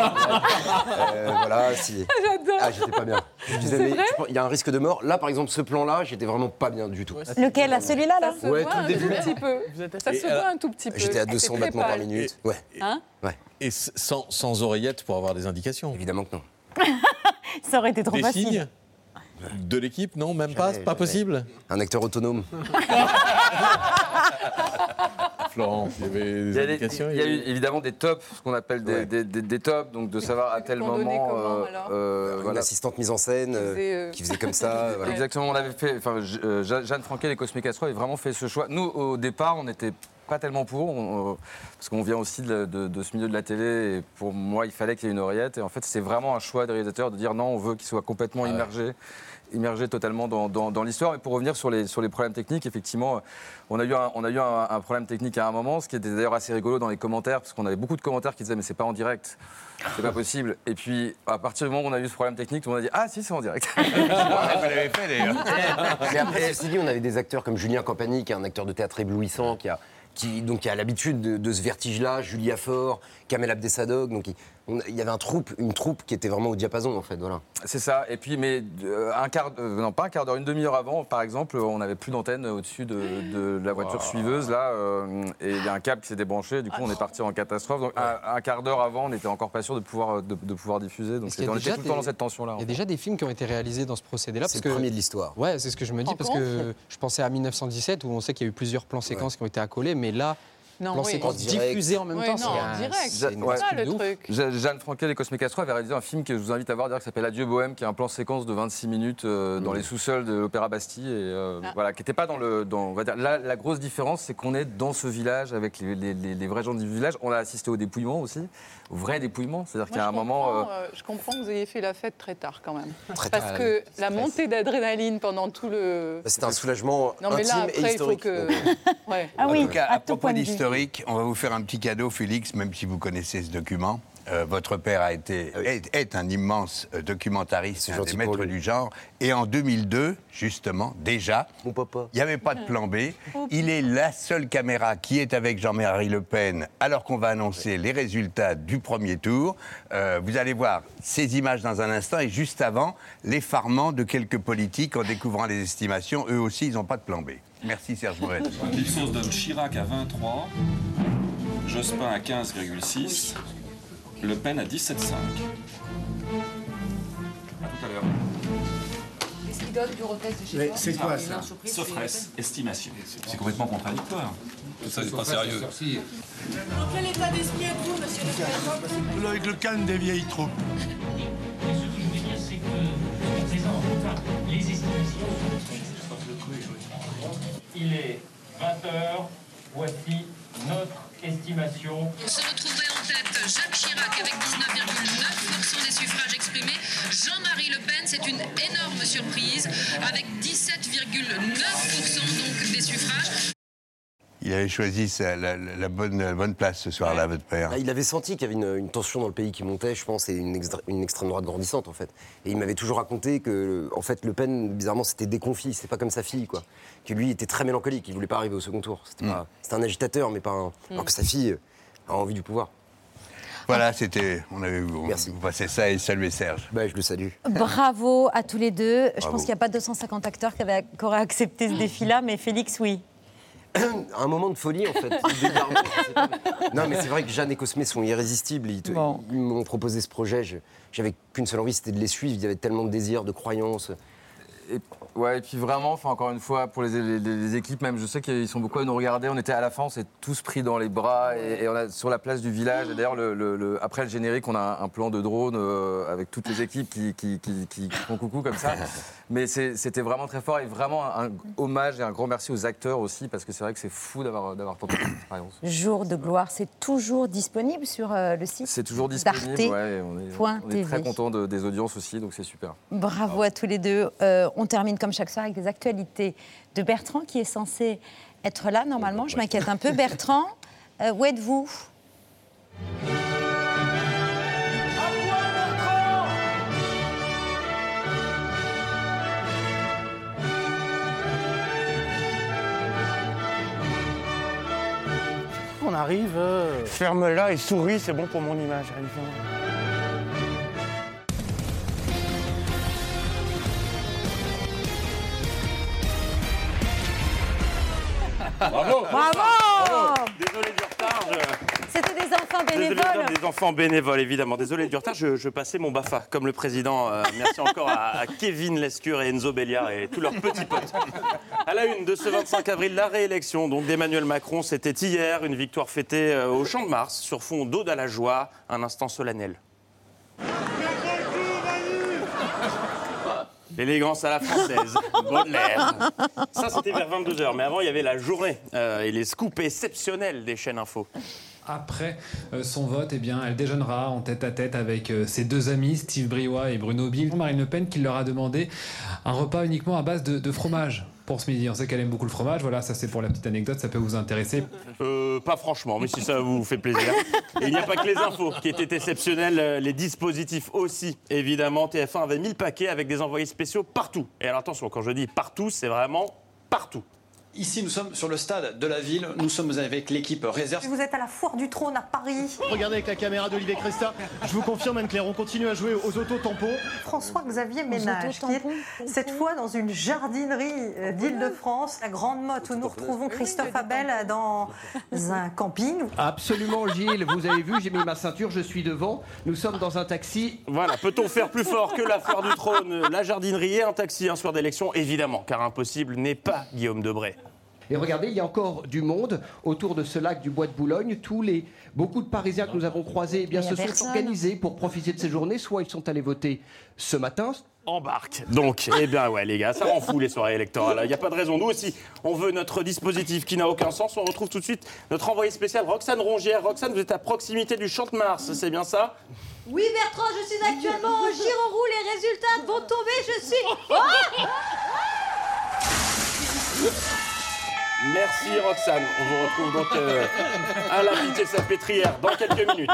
Euh, voilà, si. J'adore. Ah, j'étais pas bien. Je disais, mais il y a un risque de mort. Là, par exemple, ce plan-là, j'étais vraiment pas bien du tout. Lequel? là, Celui-là, là? Ouais, tout le un début. tout petit peu. Ça Et, se euh, voit un tout petit peu. J'étais à Ah, 200 c'est très battements par minute. Ouais. Hein Et s- sans, sans oreillette pour avoir des indications? Évidemment que non. Ça aurait été trop Des facile. signes de l'équipe? Non, même pas, c'est pas possible? Un acteur autonome. Florent, il y avait des Il y a, des- indications il y a eu évidemment des tops, ce qu'on appelle des, Ouais. des- des- des tops, donc de savoir à tel moment. comment, euh, Une voilà. assistante mise en scène euh, faisait, euh, qui faisait comme ça. voilà. Exactement, on avait fait. Enfin, Je- euh, Je- Jeanne Franquet et Cosme Castro avaient vraiment fait ce choix. Nous, au départ, on n'était pas tellement pour, on- euh, parce qu'on vient aussi de, de- de ce milieu de la télé. Et pour moi, il fallait qu'il y ait une oreillette. Et en fait, c'est vraiment un choix des réalisateurs de dire non, on veut qu'il soit complètement immergé. Immergé totalement dans, dans- dans l'histoire. Et pour revenir sur les, sur les problèmes techniques, effectivement, on a eu, un, on a eu un, un problème technique à un moment, ce qui était d'ailleurs assez rigolo dans les commentaires, parce qu'on avait beaucoup de commentaires qui disaient mais c'est pas en direct, c'est pas possible. Et puis à partir du moment où on a eu ce problème technique, tout le monde a dit ah si c'est en direct. Mais après, ceci dit, on avait des acteurs comme Julien Campagny, qui est un acteur de théâtre éblouissant, qui a, qui, donc, qui a l'habitude de, de ce vertige-là, Julia Faure, Kamel Abdessadog. Donc, il y avait un troupe, une troupe qui était vraiment au diapason, en fait. Voilà. C'est ça. Et puis, mais euh, un quart, euh, non pas un quart d'heure, une demi-heure avant, par exemple, on n'avait plus d'antenne au-dessus de, de la voiture suiveuse là, euh, et il y a un câble qui s'est débranché. Du coup, on est parti en catastrophe. Donc, un, un quart d'heure avant, on n'était encore pas sûr de pouvoir de, de pouvoir diffuser. Donc, on était déjà tout le temps dans cette tension-là. Il y a déjà des films qui ont été réalisés dans ce procédé-là. C'est parce le que- premier de l'histoire. Ouais, c'est ce que je me dis, parce que je pensais à 1917, où on sait qu'il y a eu plusieurs plans séquences qui ont été accolés, mais là, Non, plans oui. En même Oui, temps, non, en direct. c'est ça, le truc. Je- Jeanne Franquet et Cosme Castro avaient réalisé un film que je vous invite à voir qui s'appelle Adieu Bohème, qui est un plan séquence de 26 minutes euh, dans les sous-sols de l'Opéra Bastille et euh, Ah. voilà, qui n'était pas dans le, dans, on va dire, la, la grosse différence, c'est qu'on est dans ce village avec les, les- les- les vrais gens du village. On a assisté au dépouillement aussi, au vrai dépouillement, c'est-à-dire qu'il y a un moment. comprends, euh, euh, je comprends que vous ayez fait la fête très tard quand même. Très Parce tard. que C'est la montée d'adrénaline pendant tout le. C'était un soulagement Non, mais là, intime et après, il faut historique. que. Ouais. Ah en tout cas, à à tout propos point de vue. d'historique, on va vous faire un petit cadeau, Félix, même si vous connaissez ce document. Euh, votre père a été, est, est un immense euh, documentariste, un des maîtres du genre. Et en 2002, justement, déjà, Mon papa. il n'y avait pas de plan B. Il est la seule caméra qui est avec Jean-Marie Le Pen alors qu'on va annoncer les résultats du premier tour. Euh, vous allez voir ces images dans un instant et juste avant, l'effarement de quelques politiques en découvrant les estimations. Eux aussi, ils n'ont pas de plan B. Merci Serge Morel. Chirac à 23, Jospin à 15,6, le Pen à 17,5. A tout à l'heure. Qu'est-ce qu'il donne du rotes de chez Mais toi c'est quoi, ça Saufresse, estimation. C'est complètement contradictoire. Tout ça, c'est pas sérieux. Dans quel état d'esprit êtes-vous, monsieur le maire Avec le calme des vieilles troupes. Les estimations Il est 20h, voici notre estimation. On se retrouve Jacques Chirac avec 19,9% des suffrages exprimés. Jean-Marie Le Pen, c'est une énorme surprise, avec 17,9% des suffrages. Il avait choisi la, bonne, place ce soir-là, votre père. Bah, il avait senti qu'il y avait une, tension dans le pays qui montait, je pense, et une, extrême droite grandissante, en fait. Et il m'avait toujours raconté que, en fait, Le Pen, bizarrement, c'était déconfit. C'était pas comme sa fille, quoi. Que lui était très mélancolique. Il voulait pas arriver au second tour. C'était mm. un agitateur, mais pas un. Mm. Alors que sa fille a envie du pouvoir. Voilà, c'était. On avait vous, vous passez ça et saluez Serge. Bah, je le salue. Bravo à tous les deux. Je Bravo. pense qu'il n'y a pas 250 acteurs qui, avaient- qui auraient accepté ce défi-là, mais Félix, oui. un moment de folie en fait. Non mais c'est vrai que Jeanne et Cosmé sont irrésistibles. Ils, m'ont proposé ce projet. je- J'avais qu'une seule envie, c'était de les suivre. Il y avait tellement de désirs, de croyances. Et, ouais, et puis vraiment, enfin, encore une fois, pour les, les- les équipes, même, je sais qu'ils sont beaucoup à nous regarder. On était à la fin, on s'est tous pris dans les bras et, et on a sur la place du village. Et d'ailleurs, le, le- le- après le générique, on a un, plan de drone euh, avec toutes les équipes qui, qui, qui, qui font coucou comme ça. Mais c'était vraiment très fort et vraiment un, un hommage et un grand merci aux acteurs aussi parce que c'est vrai que c'est fou d'avoir d'avoir tenté cette expérience. Jour de gloire, c'est toujours disponible sur euh, le site C'est toujours disponible. ouais, on est, point on est très content des audiences aussi, donc c'est super. Bravo à tous les deux. Euh, on termine comme chaque soir avec des actualités de Bertrand qui est censé être là normalement. Je m'inquiète un peu. Bertrand, euh, où êtes-vous? On arrive. euh, Ferme-la et souris, c'est bon pour mon image. Allez, Bravo Désolé du retard. je- C'était des enfants Désolé, bénévoles. Des enfants bénévoles, évidemment. Désolé du retard, je, je passais mon BAFA, comme le président. Euh, merci encore à, à Kevin Lescure et Enzo Belliard et tous leurs petits potes. À la une de ce 25 avril, la réélection d'Emmanuel Macron, c'était hier, une victoire fêtée euh, au Champ de Mars, sur fond d'Aude à la joie, un instant solennel. L'élégance à la française, Baudelaire. Ça, c'était vers 22h. Mais avant, il y avait la journée euh, et les scoops exceptionnels des chaînes info. Après euh, son vote, eh bien, elle déjeunera en tête à tête avec euh, ses deux amis, Steve Briouat et Bruno Bill. Marine Le Pen qui leur a demandé un repas uniquement à base de, de fromage pour ce midi. On sait qu'elle aime beaucoup le fromage. Voilà, ça c'est pour la petite anecdote, ça peut vous intéresser. Euh, pas franchement, mais si ça vous fait plaisir. Et il n'y a pas que les infos qui étaient exceptionnelles, euh, les dispositifs aussi. Évidemment, TF1 avait 1000 paquets avec des envoyés spéciaux partout. Et alors attention, quand je dis partout, c'est vraiment partout. Ici, nous sommes sur le stade de la ville. Nous sommes avec l'équipe réserve. Vous êtes à la foire du trône à Paris. Regardez avec la caméra d'Olivier Cresta. Je vous confirme, Anne-Claire, on continue à jouer aux auto-tampons. François-Xavier Ménage, qui est cette fois dans une jardinerie euh, d'Île-de-France, la Grande Motte, où nous retrouvons Christophe Abel dans un camping. Absolument, Gilles. Vous avez vu, j'ai mis ma ceinture, je suis devant. Nous sommes dans un taxi. Voilà, peut-on faire plus fort que la foire du trône, la jardinerie et un taxi un soir d'élection Évidemment, car impossible n'est pas Guillaume Debray. Et regardez, il y a encore du monde autour de ce lac du Bois de Boulogne. Tous les, beaucoup de Parisiens que nous avons croisés eh bien, se sont organisés pour profiter de ces journées. Soit ils sont allés voter ce matin, Embarque. Donc, eh bien ouais les gars, ça rend fou les soirées électorales. Il n'y a pas de raison. Nous aussi, on veut notre dispositif qui n'a aucun sens. On retrouve tout de suite notre envoyé spécial Roxane Rongière. Roxane, vous êtes à proximité du Champ de Mars, c'est bien ça? Oui Bertrand, je suis actuellement au Girourou, les résultats vont tomber, je suis... Oh Merci Roxane. On vous retrouve donc euh, à la pitié salpêtrière dans quelques minutes.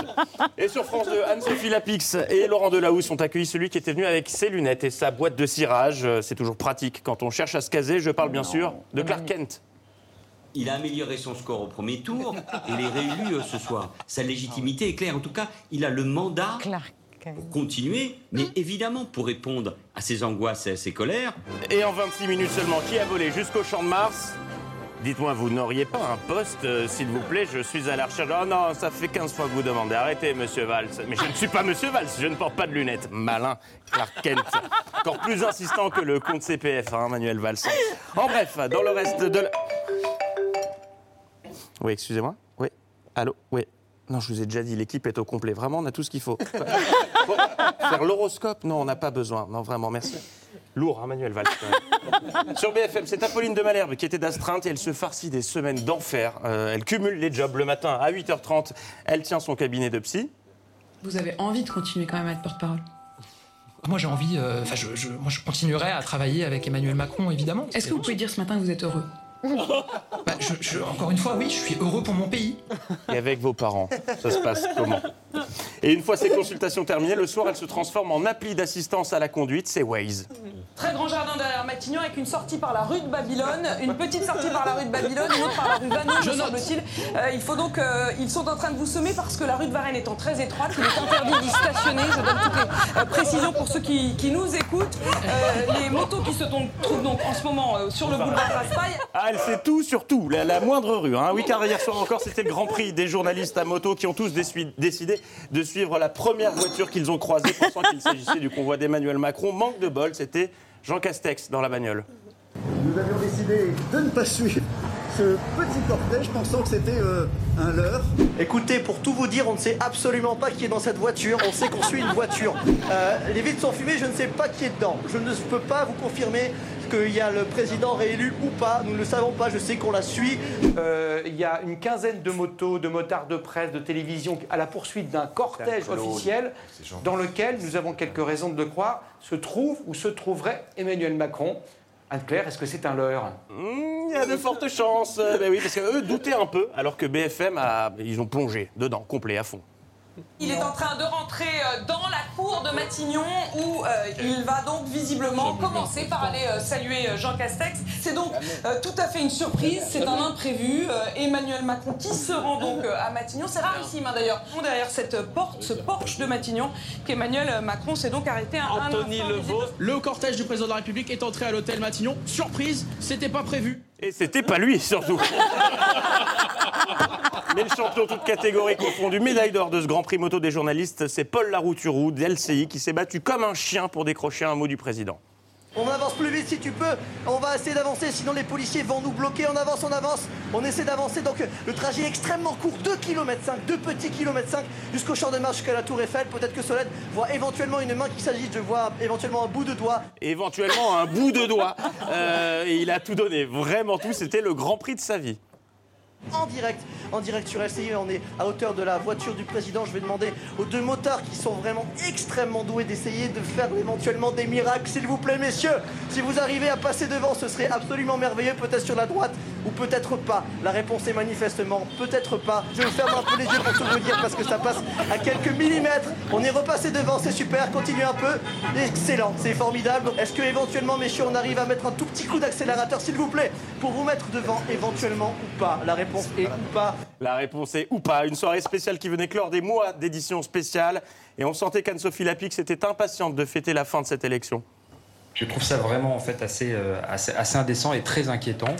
Et sur France 2, Anne-Sophie Lapix et Laurent Delahousse ont accueilli celui qui était venu avec ses lunettes et sa boîte de cirage. Euh, C'est toujours pratique quand on cherche à se caser. Je parle bien sûr de Clark Kent. Il a amélioré son score au premier tour et il est réélu euh, ce soir. Sa légitimité est claire. En tout cas, il a le mandat pour continuer, mais évidemment pour répondre à ses angoisses et à ses colères. Et en 26 minutes seulement, qui a volé jusqu'au Champ de Mars? Dites-moi, vous n'auriez pas un poste, euh, s'il vous plaît Je suis à la recherche. Oh non, ça fait 15 fois que vous demandez. Arrêtez, monsieur Valls. Mais je ne suis pas monsieur Valls, je ne porte pas de lunettes. Malin, Clark Kent. Encore plus insistant que le compte CPF, hein, Manuel Valls. En bref, dans le reste de la... Oui, excusez-moi. Oui. Allô? Oui. Non, je vous ai déjà dit, l'équipe est au complet. Vraiment, on a tout ce qu'il faut. Faire l'horoscope? Non, on n'a pas besoin. Non, vraiment, merci. Lourd, hein, Manuel Valls. Sur BFM, c'est Apolline de Malherbe qui était d'astreinte et elle se farcit des semaines d'enfer. Euh, elle cumule les jobs le matin à 8h30. Elle tient son cabinet de psy. Vous avez envie de continuer quand même à être porte-parole? Moi j'ai envie, euh, enfin je, je- moi je continuerai à travailler avec Emmanuel Macron évidemment. Est-ce que vous pouvez dire ce matin que vous êtes heureux? Bah, je- je- encore une fois, oui, je suis heureux pour mon pays. Et avec vos parents, ça se passe comment? Et une fois ces consultations terminées, le soir, elle se transforme en appli d'assistance à la conduite, c'est Waze. Très grand jardin derrière Matignon avec une sortie par la rue de Babylone, une petite sortie par la rue de Babylone, une autre par la rue Je me semble-t-il. Euh, il faut donc, euh, ils sont en train de vous semer parce que la rue de Varennes étant très étroite, il est interdit d'y stationner. Je donne toutes les euh, précisions pour ceux qui, qui nous écoutent. Euh, les motos qui se donc- trouvent donc en ce moment euh, sur le boulevard Raspail. Ah, elle sait tout sur tout, la, la moindre rue. Hein. Oui, car hier soir encore, c'était le Grand Prix des journalistes à moto qui ont tous décidé de suivre la première voiture qu'ils ont croisée, pensant qu'il s'agissait du convoi d'Emmanuel Macron. Manque de bol, c'était Jean Castex dans la bagnole. Nous avions décidé de ne pas suivre ce petit cortège pensant que c'était euh, un leurre. Écoutez, pour tout vous dire, on ne sait absolument pas qui est dans cette voiture. On sait qu'on suit une voiture. Euh, les vitres sont fumées, je ne sais pas qui est dedans. Je ne peux pas vous confirmer qu'il y a le président réélu ou pas. Nous ne le savons pas. Je sais qu'on la suit. Euh, Il y a une quinzaine de motos, de motards de presse, de télévision à la poursuite d'un cortège officiel dans lequel, nous avons quelques raisons de le croire, se trouve ou se trouverait Emmanuel Macron. Anne-Claire, est-ce que c'est un leurre? Hmm, Il y a de fortes chances. Euh, ben oui, parce qu'eux doutaient un peu, alors que BFM, a, ils ont plongé dedans, complet, à fond. Il est en train de rentrer euh, dans la cour de Matignon où euh, il va donc visiblement commencer par aller euh, saluer Jean Castex. C'est donc euh, tout à fait une surprise, c'est un imprévu. Euh, Emmanuel Macron qui se rend donc euh, à Matignon. C'est rarissime hein, d'ailleurs. Derrière cette porte, ce porche de Matignon, qu'Emmanuel Macron s'est donc arrêté un, un instant. Le cortège du président de la République est entré à l'hôtel Matignon. Surprise, c'était pas prévu. Et c'était pas lui, surtout. Mais le champion toute catégorie confondu, médaille d'or de ce Grand Prix moto des journalistes, c'est Paul Larouturou, d'LCI, qui s'est battu comme un chien pour décrocher un mot du président. On avance plus vite si tu peux. On va essayer d'avancer, sinon les policiers vont nous bloquer. On avance, on avance. On essaie d'avancer. Donc le trajet est extrêmement court, 2 km 5, 2 petits km 5 jusqu'au champ de marche jusqu'à la Tour Eiffel. Peut-être que Solène voit éventuellement une main qui s'agite. Je vois éventuellement un bout de doigt. Éventuellement un bout de doigt. Euh, et il a tout donné, vraiment tout. C'était le Grand Prix de sa vie. En direct, en direct sur LCI. On est à hauteur de la voiture du président. Je vais demander aux deux motards qui sont vraiment extrêmement doués d'essayer de faire éventuellement des miracles, s'il vous plaît, messieurs. Si vous arrivez à passer devant, ce serait absolument merveilleux, peut-être sur la droite ou peut-être pas. La réponse est manifestement peut-être pas. Je vais fermer un peu les yeux pour tout vous dire parce que ça passe à quelques millimètres. On est repassé devant, c'est super. Continuez un peu. Excellent, c'est formidable. Est-ce que éventuellement, messieurs, on arrive à mettre un tout petit coup d'accélérateur, s'il vous plaît, pour vous mettre devant, éventuellement ou pas? Est ou pas. La réponse est ou pas. Une soirée spéciale qui venait clore des mois d'édition spéciale. Et on sentait qu'Anne-Sophie Lapix était impatiente de fêter la fin de cette élection. Je trouve ça vraiment en fait assez, euh, assez, assez indécent et très inquiétant.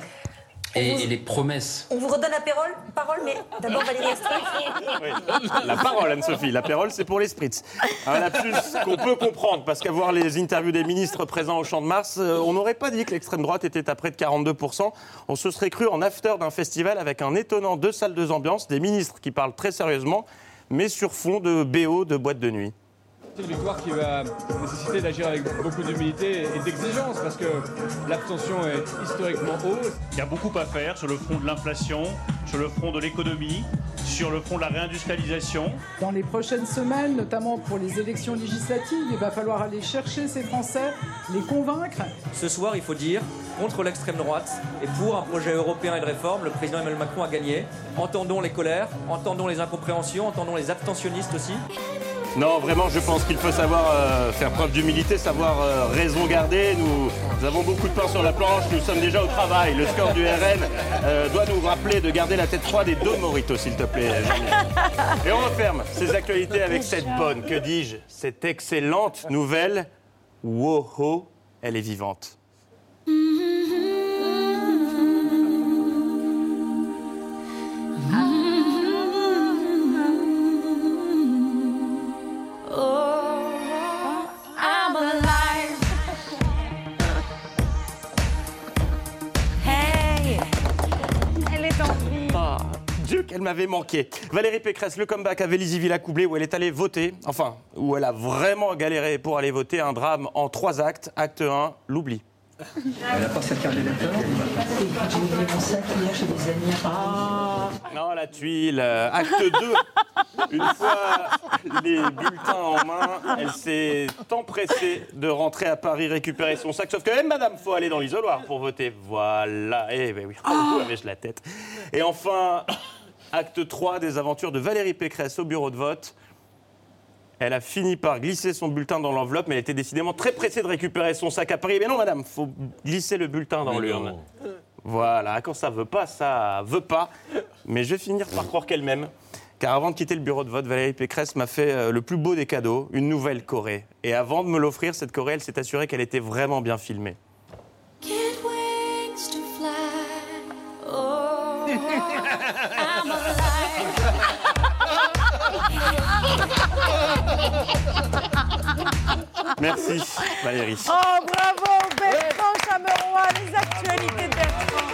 Et, et les promesses. On vous redonne la parole, parole mais d'abord Valérie Astreux. La parole, Anne-Sophie. La parole, c'est pour les spritz. Un lapsus qu'on peut comprendre, parce qu'à voir les interviews des ministres présents au Champ de Mars, euh, on n'aurait pas dit que l'extrême droite était à près de 42%. On se serait cru en after d'un festival avec un étonnant deux salles de ambiance, des ministres qui parlent très sérieusement, mais sur fond de BO de boîte de nuit. C'est une victoire qui va nécessiter d'agir avec beaucoup d'humilité et d'exigence parce que l'abstention est historiquement haute. Il y a beaucoup à faire sur le front de l'inflation, sur le front de l'économie, sur le front de la réindustrialisation. Dans les prochaines semaines, notamment pour les élections législatives, il va falloir aller chercher ces Français, les convaincre. Ce soir, il faut dire, contre l'extrême droite et pour un projet européen et de réforme, le président Emmanuel Macron a gagné. Entendons les colères, entendons les incompréhensions, entendons les abstentionnistes aussi. Non, vraiment, je pense qu'il faut savoir euh, faire preuve d'humilité, savoir euh, raison garder. Nous, avons beaucoup de pain sur la planche, nous sommes déjà au travail. Le score du RN euh, doit nous rappeler de garder la tête froide et deux Morito, s'il te plaît. Et on referme ces actualités avec cette bonne, que dis-je, cette excellente nouvelle. Woho, elle est vivante. Oh, Qu'elle m'avait manqué. Valérie Pécresse, le comeback à Vélizy-Villacoublay où elle est allée voter, enfin, où elle a vraiment galéré pour aller voter, un drame en trois actes. Acte 1, l'oubli. Elle n'a pas sa carte d'électeur J'ai oublié mon sac hier chez des amis. Ah, Non, la tuile. acte 2. Une fois les bulletins en main, elle s'est empressée de rentrer à Paris récupérer son sac. Sauf que, eh, madame, faut aller dans l'isoloir pour voter. Voilà. Eh ben oui, oh, vous avez la tête. Et enfin, acte 3 des aventures de Valérie Pécresse au bureau de vote. Elle a fini par glisser son bulletin dans l'enveloppe, mais elle était décidément très pressée de récupérer son sac à Paris. Mais non, madame, faut glisser le bulletin dans l'urne. Voilà, quand ça veut pas, ça veut pas. Mais je vais finir par croire qu'elle m'aime. Car avant de quitter le bureau de vote, Valérie Pécresse m'a fait euh, le plus beau des cadeaux, une nouvelle Corée. Et avant de me l'offrir, cette Corée, elle s'est assurée qu'elle était vraiment bien filmée. Merci, Valérie. Oh, bravo, Bertrand Chameroy, les actualités de Bertrand.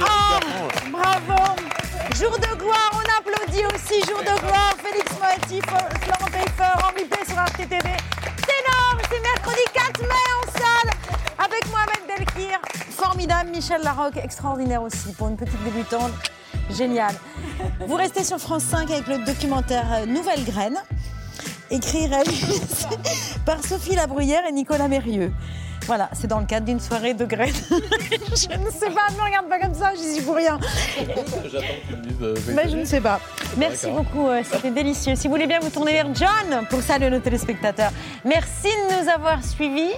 Oh, bravo. Jour de gloire, on applaudit aussi. Jour de gloire, Félix Moati, Florent Pfeiffer, en replay sur RTTV. C'est énorme, c'est mercredi 4 mai en salle avec Mohamed Belkir. Formidable, Michel Larocque, extraordinaire aussi pour une petite débutante. Génial. Vous restez sur France 5 avec le documentaire euh, Nouvelle Graine, écrit et réalisé par Sophie Labruyère et Nicolas Mérieux. Voilà, c'est dans le cadre d'une soirée de graines. je ne sais pas, ne me regarde pas comme ça, j'y suis pour rien. J'attends que tu me dises. euh, Mais je ne sais pas. Merci beaucoup, euh, c'était délicieux. Si vous voulez bien vous tourner vers John pour saluer nos téléspectateurs. Merci de nous avoir suivis,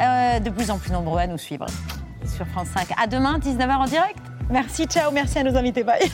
euh, de plus en plus nombreux à nous suivre sur France 5. À demain, 19h en direct. Merci, ciao, merci à nos invités. Bye.